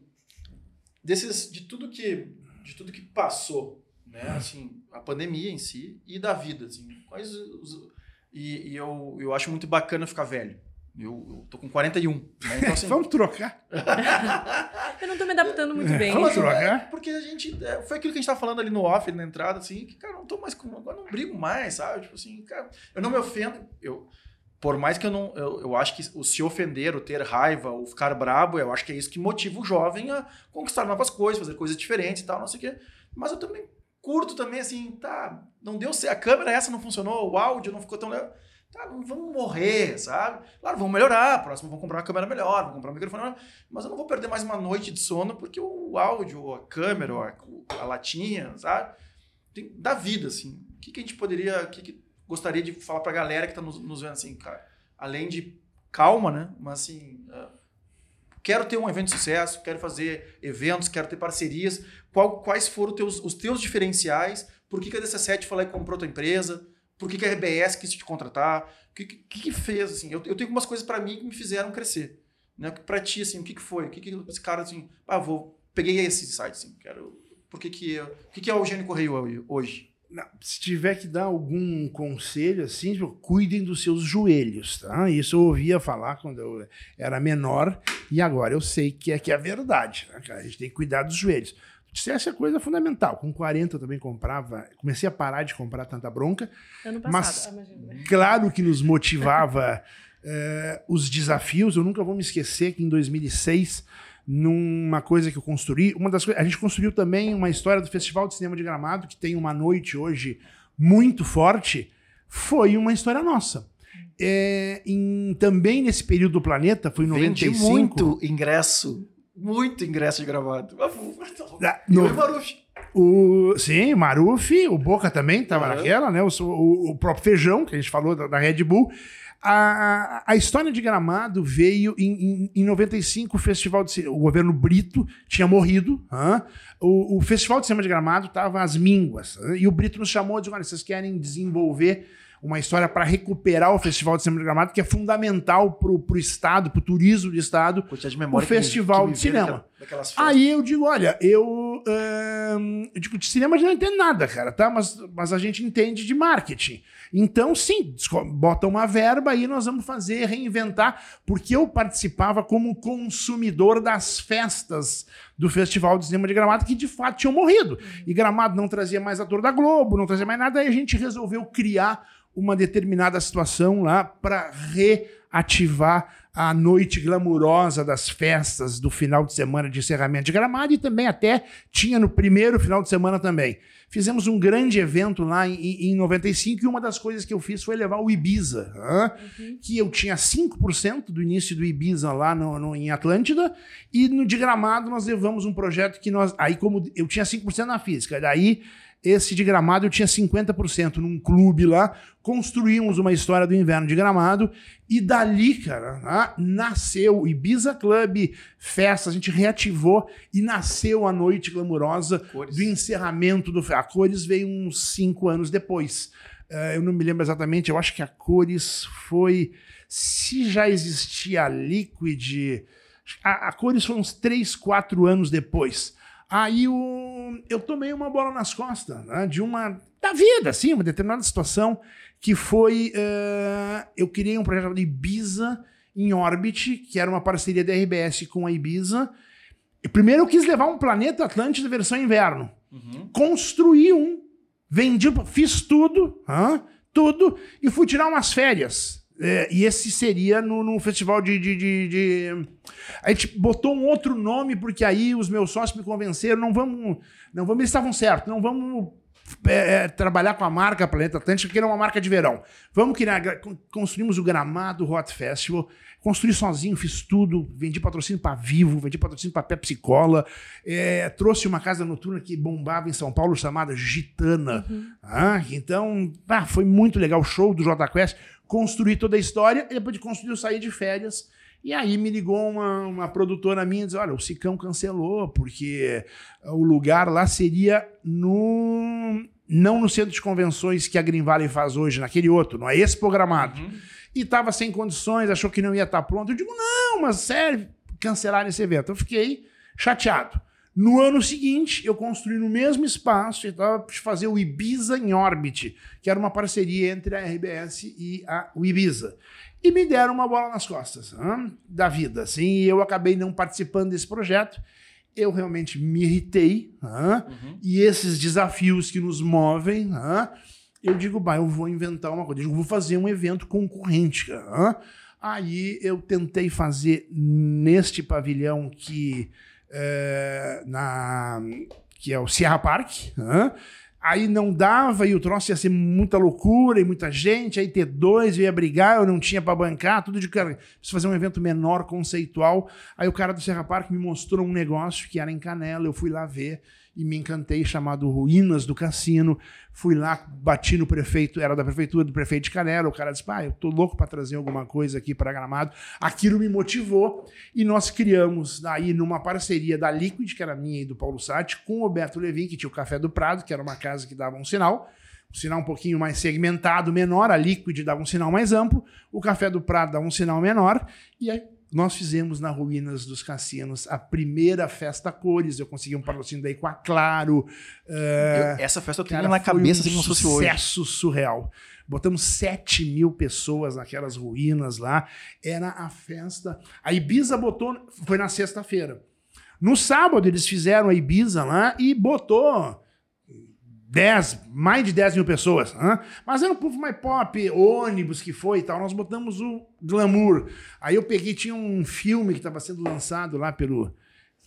Desses, de tudo que, de tudo que passou, né? Assim, a pandemia em si e da vida, assim. Quais os, e, e eu, eu acho muito bacana ficar velho. Eu, eu tô com 41, né? Então, assim, Vamos trocar. Eu não tô me adaptando muito bem. Vamos trocar. é, porque a gente. é, foi aquilo que a gente tava falando ali no off, ali na entrada, assim, que, cara, eu não tô mais com. Agora eu não brigo mais, sabe? Tipo assim, cara, eu não me ofendo. Eu, por mais que eu não. Eu, eu acho que o se ofender, o ter raiva, o ficar brabo, eu acho que é isso que motiva o jovem a conquistar novas coisas, fazer coisas diferentes e tal, não sei o quê. Mas eu também curto também, assim, tá. Não deu certo. A câmera essa não funcionou, o áudio não ficou tão legal. Tá, não vamos morrer, sabe? Claro, vamos melhorar. Próximo, vamos comprar uma câmera melhor, vamos comprar um microfone melhor. Mas eu não vou perder mais uma noite de sono porque o áudio, a câmera, a, a latinha, sabe? Tem, da vida, assim. O que, que a gente poderia. O que, que gostaria de falar pra galera que tá nos, nos vendo, assim, cara? Além de calma, né? Mas assim. ah, Quero ter um evento de sucesso, quero fazer eventos, quero ter parcerias. Qual- quais foram os teus, os teus diferenciais? Por que, que a DC7 foi lá e comprou tua empresa? Por que, que a RBS quis te contratar? O que, que, que fez? Assim? Eu, eu tenho algumas coisas para mim que me fizeram crescer. Né? Para ti, assim, o que, que foi? O que, que esse cara, assim, ah, vou, peguei esse site, assim, quero. Por que, que, o que, que é o Eugênio Correio hoje? Se tiver que dar algum conselho assim, tipo, cuidem dos seus joelhos, tá? Isso eu ouvia falar quando eu era menor e agora eu sei que é que é verdade, né, cara? A gente tem que cuidar dos joelhos. Essa é coisa fundamental. Com 40 eu também comprava, comecei a parar de comprar tanta bronca. Ano Mas- passado, imagina. Claro que nos motivava eh, os desafios. Eu nunca vou me esquecer que em 2006, numa coisa que eu construí, uma das coisas, a gente construiu também uma história do Festival de Cinema de Gramado, que tem uma noite hoje muito forte, foi uma história nossa. É, em- também nesse período do planeta, foi em Vendi 95. muito ingresso. Muito ingresso de gravado. Ah, Eu no- e o sim, o Maruf, o Boca também estava Aham. naquela, né? O, o- o próprio Feijão, que a gente falou da, da Red Bull. A, a história de Gramado veio em, em, em 95, o Festival de. O governo Brito tinha morrido. O, o Festival de Cinema de Gramado estava às mínguas. E o Brito nos chamou e disse: olha, vocês querem desenvolver uma história para recuperar o Festival de Cinema de Gramado, que é fundamental para o Estado, para o turismo do Estado. De O Festival de veio Cinema. daquela-. Aí eu digo, olha, eu, eu digo, de cinema a gente não entende nada, cara, tá? Mas, mas a gente entende de marketing. Então, sim, bota uma verba aí nós vamos fazer, reinventar, porque eu participava como consumidor das festas do Festival de Cinema de Gramado, que de fato tinham morrido. E Gramado não trazia mais ator da Globo, não trazia mais nada, aí a gente resolveu criar uma determinada situação lá para reativar a noite glamurosa das festas do final de semana de encerramento de Gramado e também até tinha no primeiro final de semana também. Fizemos um grande evento lá em, em 95 e uma das coisas que eu fiz foi levar o Ibiza, hã? que eu tinha 5% do início do Ibiza lá no, no- em Atlântida e no de Gramado nós levamos um projeto que nós... Aí como eu tinha 5% na física, daí esse de Gramado eu tinha 50% num clube lá. Construímos uma história do inverno de Gramado e dali, cara, ah, nasceu o Ibiza Club Festa. A gente reativou e nasceu a noite glamurosa Cores. do encerramento do. A Cores veio uns cinco anos depois. Eh, eu não me lembro exatamente, eu acho que a Cores foi. Se já existia a Liquid. A, a Cores foi uns três, quatro anos depois. Aí o, eu tomei uma bola nas costas, né, de uma. da vida, assim, uma determinada situação, que foi. eh, eu criei um projeto chamado Ibiza em Orbit, que era uma parceria da RBS com a Ibiza. E primeiro eu quis levar um planeta Atlântida versão inverno. Uhum. Construí um, vendi, fiz tudo, hã? tudo, e fui tirar umas férias. É, e esse seria no, no festival de, de, de, de, A gente botou um outro nome, porque aí os meus sócios me convenceram, não vamos. Não vamos, eles estavam certos, não vamos é, é, trabalhar com a marca Planeta Atlântica, porque era uma marca de verão. Vamos criar. Construímos o Gramado Hot Festival. Construí sozinho, fiz tudo. Vendi patrocínio para Vivo, vendi patrocínio para Pepsi Cola. É, trouxe uma casa noturna que bombava em São Paulo chamada Gitana. Uhum. Ah, então, ah, foi muito legal. O show do J Quest. Construí toda a história. E depois de construir, eu saí de férias. E aí me ligou uma, uma produtora minha e disse: olha, o Cicão cancelou, porque o lugar lá seria no. Não no centro de convenções que a Green Valley faz hoje, naquele outro, não é esse programado. Uhum. E estava sem condições, achou que não ia estar tá pronto. Eu digo, não, mas sério, cancelaram esse evento. Eu fiquei chateado. No ano seguinte, eu construí no mesmo espaço e estava para fazer o Ibiza em Orbit, que era uma parceria entre a RBS e a o Ibiza e me deram uma bola nas costas da vida. Assim, e eu acabei não participando desse projeto. Eu realmente me irritei. Uhum. E esses desafios que nos movem, eu digo, bah, eu vou inventar uma coisa. Eu vou fazer um evento concorrente. Aí eu tentei fazer neste pavilhão que, é, na, que é o Sierra Park. Aí não dava e o troço ia ser muita loucura e muita gente. Aí ter dois, ia brigar, eu não tinha para bancar, tudo de cara. Preciso fazer um evento menor, conceitual. Aí o cara do Serra Park me mostrou um negócio que era em Canela, eu fui lá ver e me encantei, chamado Ruínas do Cassino. Fui lá, bati no prefeito, era da prefeitura, do prefeito de Canela. O cara disse: pai, eu tô louco para trazer alguma coisa aqui para Gramado. Aquilo me motivou e nós criamos aí numa parceria da Liquid, que era minha e do Paulo Sati, com o Beto Levin, que tinha o Café do Prado, que era uma casa que dava um sinal um sinal um pouquinho mais segmentado, menor, a Liquid dava um sinal mais amplo, o Café do Prado dava um sinal menor, e aí nós fizemos na Ruínas dos Cassinos a primeira festa cores. Eu consegui um patrocínio daí com a Claro. Eu, essa festa eu tenho na cabeça assim como se fosse hoje. sucesso surreal. Botamos 7 mil pessoas naquelas ruínas lá. Era a festa. A Ibiza botou. Foi na sexta-feira. No sábado, eles fizeram a Ibiza lá e botou 10, mais de 10 mil pessoas. Hein? Mas era um povo mais pop, ônibus que foi e tal. Nós botamos o glamour. Aí eu peguei, tinha um filme que estava sendo lançado lá pelo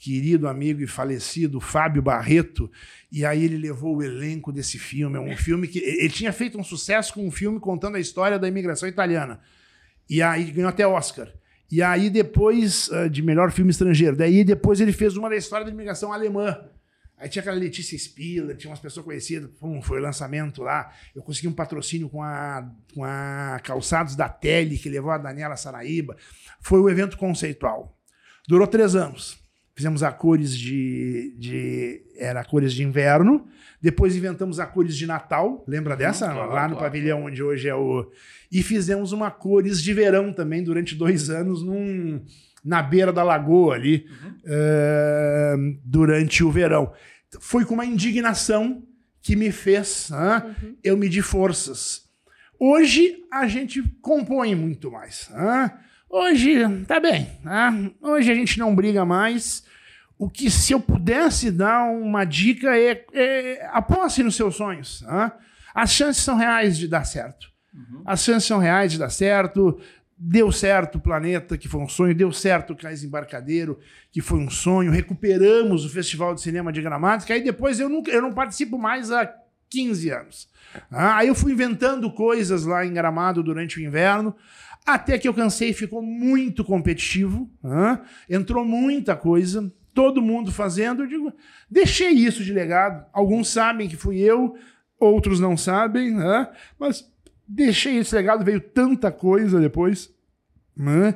querido amigo e falecido Fábio Barreto, e aí ele levou o elenco desse filme. É um filme que. Ele tinha feito um sucesso com um filme contando a história da imigração italiana. E aí ganhou até Oscar. E aí depois, uh, de melhor filme estrangeiro. Daí depois ele fez uma da história da imigração alemã. Aí tinha aquela Letícia Spiller, tinha umas pessoas conhecidas, pum, foi o lançamento lá. Eu consegui um patrocínio com a, com a Calçados da Tele, que levou a Daniela Saraíba. Foi o evento conceitual. Durou três anos. Fizemos a cores de, de. Era cores de inverno. Depois inventamos a cores de Natal. Lembra dessa? Claro, lá no claro. pavilhão onde hoje é o. E fizemos uma cores de verão também durante dois anos num na beira da lagoa ali uhum. uh, durante o verão. Foi com uma indignação que me fez uh, uhum. eu medir forças. Hoje a gente compõe muito mais. Uh, hoje tá bem. hoje a gente não briga mais. O que se eu pudesse dar uma dica é, é aposte nos seus sonhos. As chances são reais de dar certo. Uhum. As chances são reais de dar certo. Deu certo o Planeta, que foi um sonho, deu certo o Cais Embarcadeiro, que foi um sonho, recuperamos o Festival de Cinema de que aí depois eu, nunca, eu não participo mais há 15 anos. Ah, aí eu fui inventando coisas lá em Gramado durante o inverno, até que eu cansei, ficou muito competitivo, ah, entrou muita coisa, todo mundo fazendo, eu digo, deixei isso de legado. Alguns sabem que fui eu, outros não sabem, ah, mas deixei esse legado, veio tanta coisa depois. Né?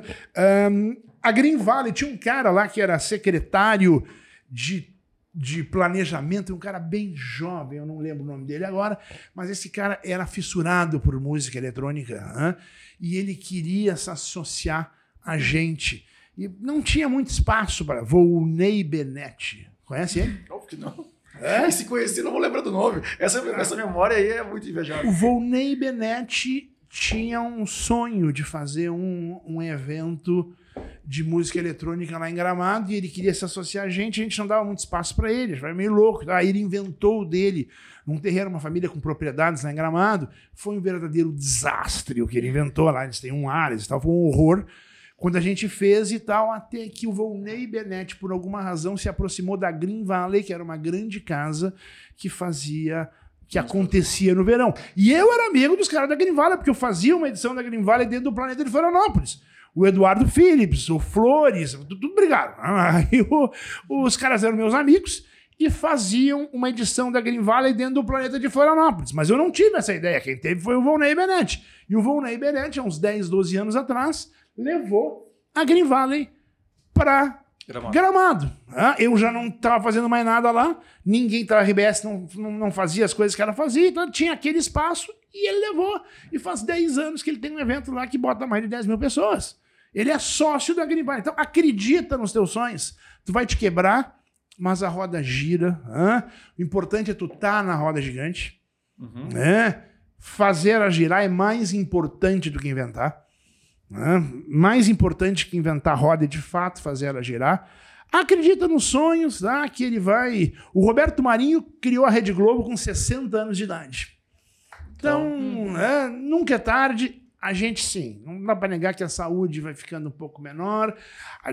Um, a Green Valley tinha um cara lá que era secretário de, de planejamento, um cara bem jovem, eu não lembro o nome dele agora, mas esse cara era fissurado por música eletrônica né? e ele queria se associar a gente. E não tinha muito espaço para. Volney Benetti. Conhece ele? Óbvio que não. É? Se conhecer, não vou lembrar do nome. Essa, essa memória aí é muito invejável. O Volney Benetti tinha um sonho de fazer um, um evento de música eletrônica lá em Gramado e ele queria se associar a gente, a gente não dava muito espaço para ele, foi meio louco. Aí ele inventou o dele num terreno, uma família com propriedades lá em Gramado. Foi um verdadeiro desastre o que ele inventou lá. Eles têm um Ares e tal, foi um horror. Quando a gente fez e tal, até que o Volney Bennett, por alguma razão, se aproximou da Green Valley, que era uma grande casa que fazia que acontecia no verão. E eu era amigo dos caras da Green Valley, porque eu fazia uma edição da Green Valley dentro do planeta de Florianópolis. O Eduardo Phillips, o Flores, tudo, tudo obrigado. Aí o, os caras eram meus amigos e faziam uma edição da Green Valley dentro do planeta de Florianópolis. Mas eu não tive essa ideia. Quem teve foi o Volney Bennett. E o Volney Bennett, há uns 10, 12 anos atrás, levou a Green Valley para Gramado. Gramado. Ah, eu já não estava fazendo mais nada lá, ninguém estava RBS, não, não, não, fazia as coisas que ela fazia, então tinha aquele espaço e ele levou. E faz 10 anos que ele tem um evento lá que bota mais de 10 mil pessoas. Ele é sócio da Green Valley. Então acredita nos teus sonhos. Tu vai te quebrar, mas a roda gira. Ah? O importante é tu estar tá na roda gigante. Uhum. Né? Fazer ela girar é mais importante do que inventar. Né? Mais importante que inventar roda é de fato fazer ela girar. Acredita nos sonhos, tá? que ele vai. O Roberto Marinho criou a Rede Globo com 60 anos de idade. Então, então é, nunca é tarde. A gente sim, não dá para negar que a saúde vai ficando um pouco menor.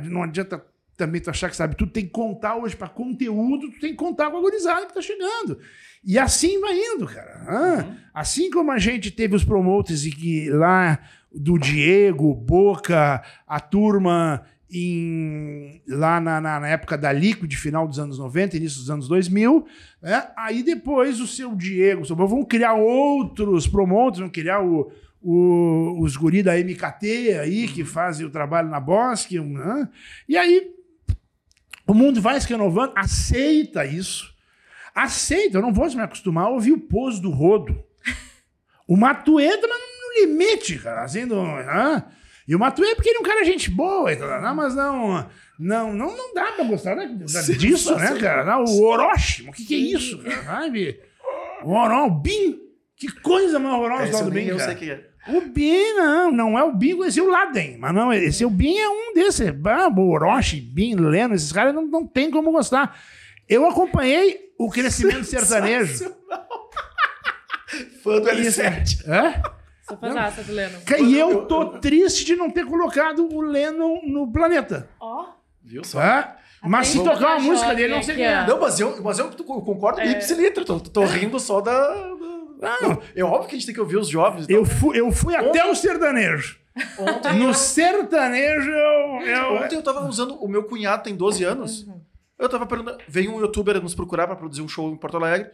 Não adianta também tu achar que sabe, tu tem que contar hoje para conteúdo, tu tem que contar com a gurizada que tá chegando. E assim vai indo, cara. Ah, uhum. Assim como a gente teve os promoters e que lá do Diego, Boca, a turma em, lá na, na, na, época da Liquid, final dos anos 90, início dos anos 2000. Né? Aí depois o seu Diego, seu, vão criar outros promotores, vão criar o, o, os guri da MKT aí, que fazem o trabalho na Bosque. Né? E aí o mundo vai se renovando, aceita isso. Aceita, eu não vou me acostumar a ouvir o pouso do rodo. O Matueta, mas limite, cara. Assim, do, ah, e o Matuê, é porque ele é um cara gente boa, não, mas não, não, não, não dá pra gostar né, disso, né, cara? Não, o Orochi, o que, que é isso, cara? Sabe? O Orochi, o Bin, que coisa mais horrorosa é, do Bin, eu cara. sei que é. O Bin, não, não é o Bin, esse é o Laden. Mas não, esse o Bin é um desses. Ah, Orochi, Bin, Leno, esses caras não, não tem como gostar. Eu acompanhei o crescimento sertanejo. Fã do L7. É? Sou fãzaça do Lennon. E eu tô triste de não ter colocado o Lennon no planeta. Ó. Viu só? É? Mas se tocar uma música dele, não sei quem é. Não, mas eu, mas eu concordo com é. Ipsilitro. Tô, tô rindo só da. Não, é óbvio que a gente tem que ouvir os jovens. Eu fui, eu fui até o sertanejo. Ontem, no sertanejo eu, eu. Ontem eu tava usando. O meu cunhado tem 12 anos. Uhum. Eu tava perguntando. Veio um youtuber nos procurar pra produzir um show em Porto Alegre.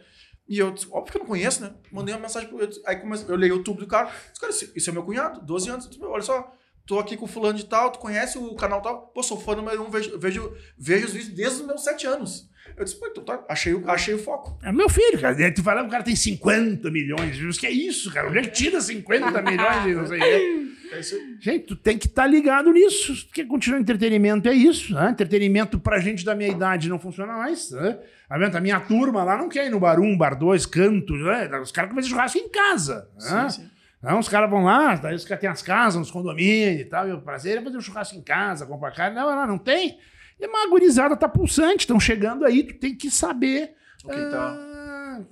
E eu, disse, óbvio que eu não conheço, né? Mandei uma mensagem pro Aí comecei, eu leio o YouTube do cara. Disse, cara, esse, é meu cunhado, 12 anos. Disse, olha só, tô aqui com o fulano de tal, tu conhece o canal tal? Pô, sou fã número um, vejo, vejo, vejo os vídeos desde os meus 7 anos. Eu disse, pô, então tá, achei, achei o foco. É meu filho, cara. Tu fala, o cara tem 50 milhões de views. Que é isso, cara? Onde é que tira 50 milhões de views? É isso. Gente, tu tem que estar tá ligado nisso. Porque continuar entretenimento é isso. Né? Entretenimento pra gente da minha idade não funciona mais. Né? A minha turma lá não quer ir no bar 1, bar 2, canto. Né? Os caras começam churrasco em casa. Né? Sim, sim. Não, os caras vão lá, daí os caras têm as casas, nos condomínios e tal, e o prazer é fazer um churrasco em casa, comprar carne. Não, não, não tem. E a gurizada tá pulsante, estão chegando aí, tu tem que saber. Okay, tá. ah...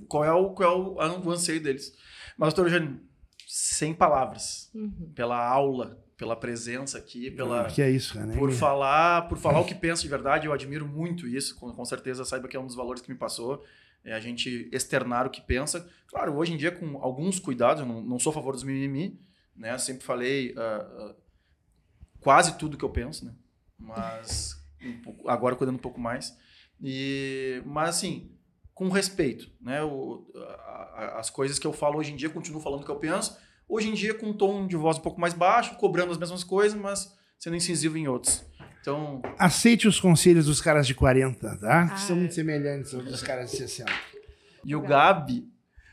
Qual é o, qual é o, anseio deles? Mas, doutor Eugênio, sem palavras, uhum. pela aula, pela presença aqui, pela que é isso, cara, por falar, por falar o que pensa de verdade, eu admiro muito isso, com, com certeza saiba que é um dos valores que me passou, é a gente externar o que pensa. Claro, hoje em dia com alguns cuidados, eu não, não sou a favor dos mimimi, né? Sempre falei uh, uh, quase tudo que eu penso, né? Mas um pouco, agora cuidando um pouco mais. E mas assim, com respeito, né? O, a, as coisas que eu falo hoje em dia, continuo falando o que eu penso, Hoje em dia, com um tom de voz um pouco mais baixo, cobrando as mesmas coisas, mas sendo incisivo em outros. Então. Aceite os conselhos dos caras de 40, tá? Ah, São muito semelhantes aos dos caras de 60. E o Gabi,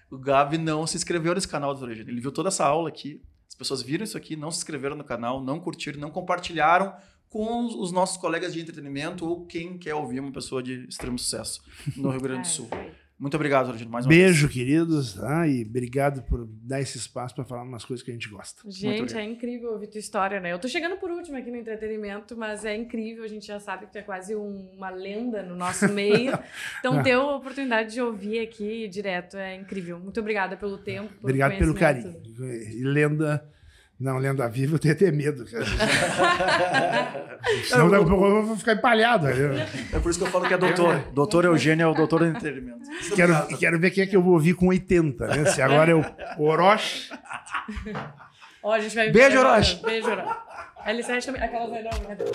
o Gabi não se inscreveu nesse canal do Ele viu toda essa aula aqui. As pessoas viram isso aqui, não se inscreveram no canal, não curtiram, não compartilharam com os nossos colegas de entretenimento ou quem quer ouvir uma pessoa de extremo sucesso no Rio Grande do Sul. Muito obrigado, Eugênio, mais uma Beijo, queridos, tá? e obrigado por dar esse espaço para falar umas coisas que a gente gosta. Gente, é incrível ouvir tua história, né? Eu tô chegando por último aqui no entretenimento, mas é incrível, a gente já sabe que tu é quase um- uma lenda no nosso meio. Então, ter a oportunidade de ouvir aqui direto é incrível. Muito obrigada pelo tempo. pelo Obrigado pelo carinho. E lenda. Não, lenda viva, eu tenho até medo. Senão daqui a pouco eu vou ficar empalhado. Eu É por isso que eu falo que é doutor. Doutor Eugênio é o doutor do entretenimento. quero, e quero ver quem é que eu vou ouvir com 80, né? Se agora é o Orochi. Ó, a gente vai Beijo, Orochi. Beijo, Orochi. A L7 também. Aquela vai não, brincadeira.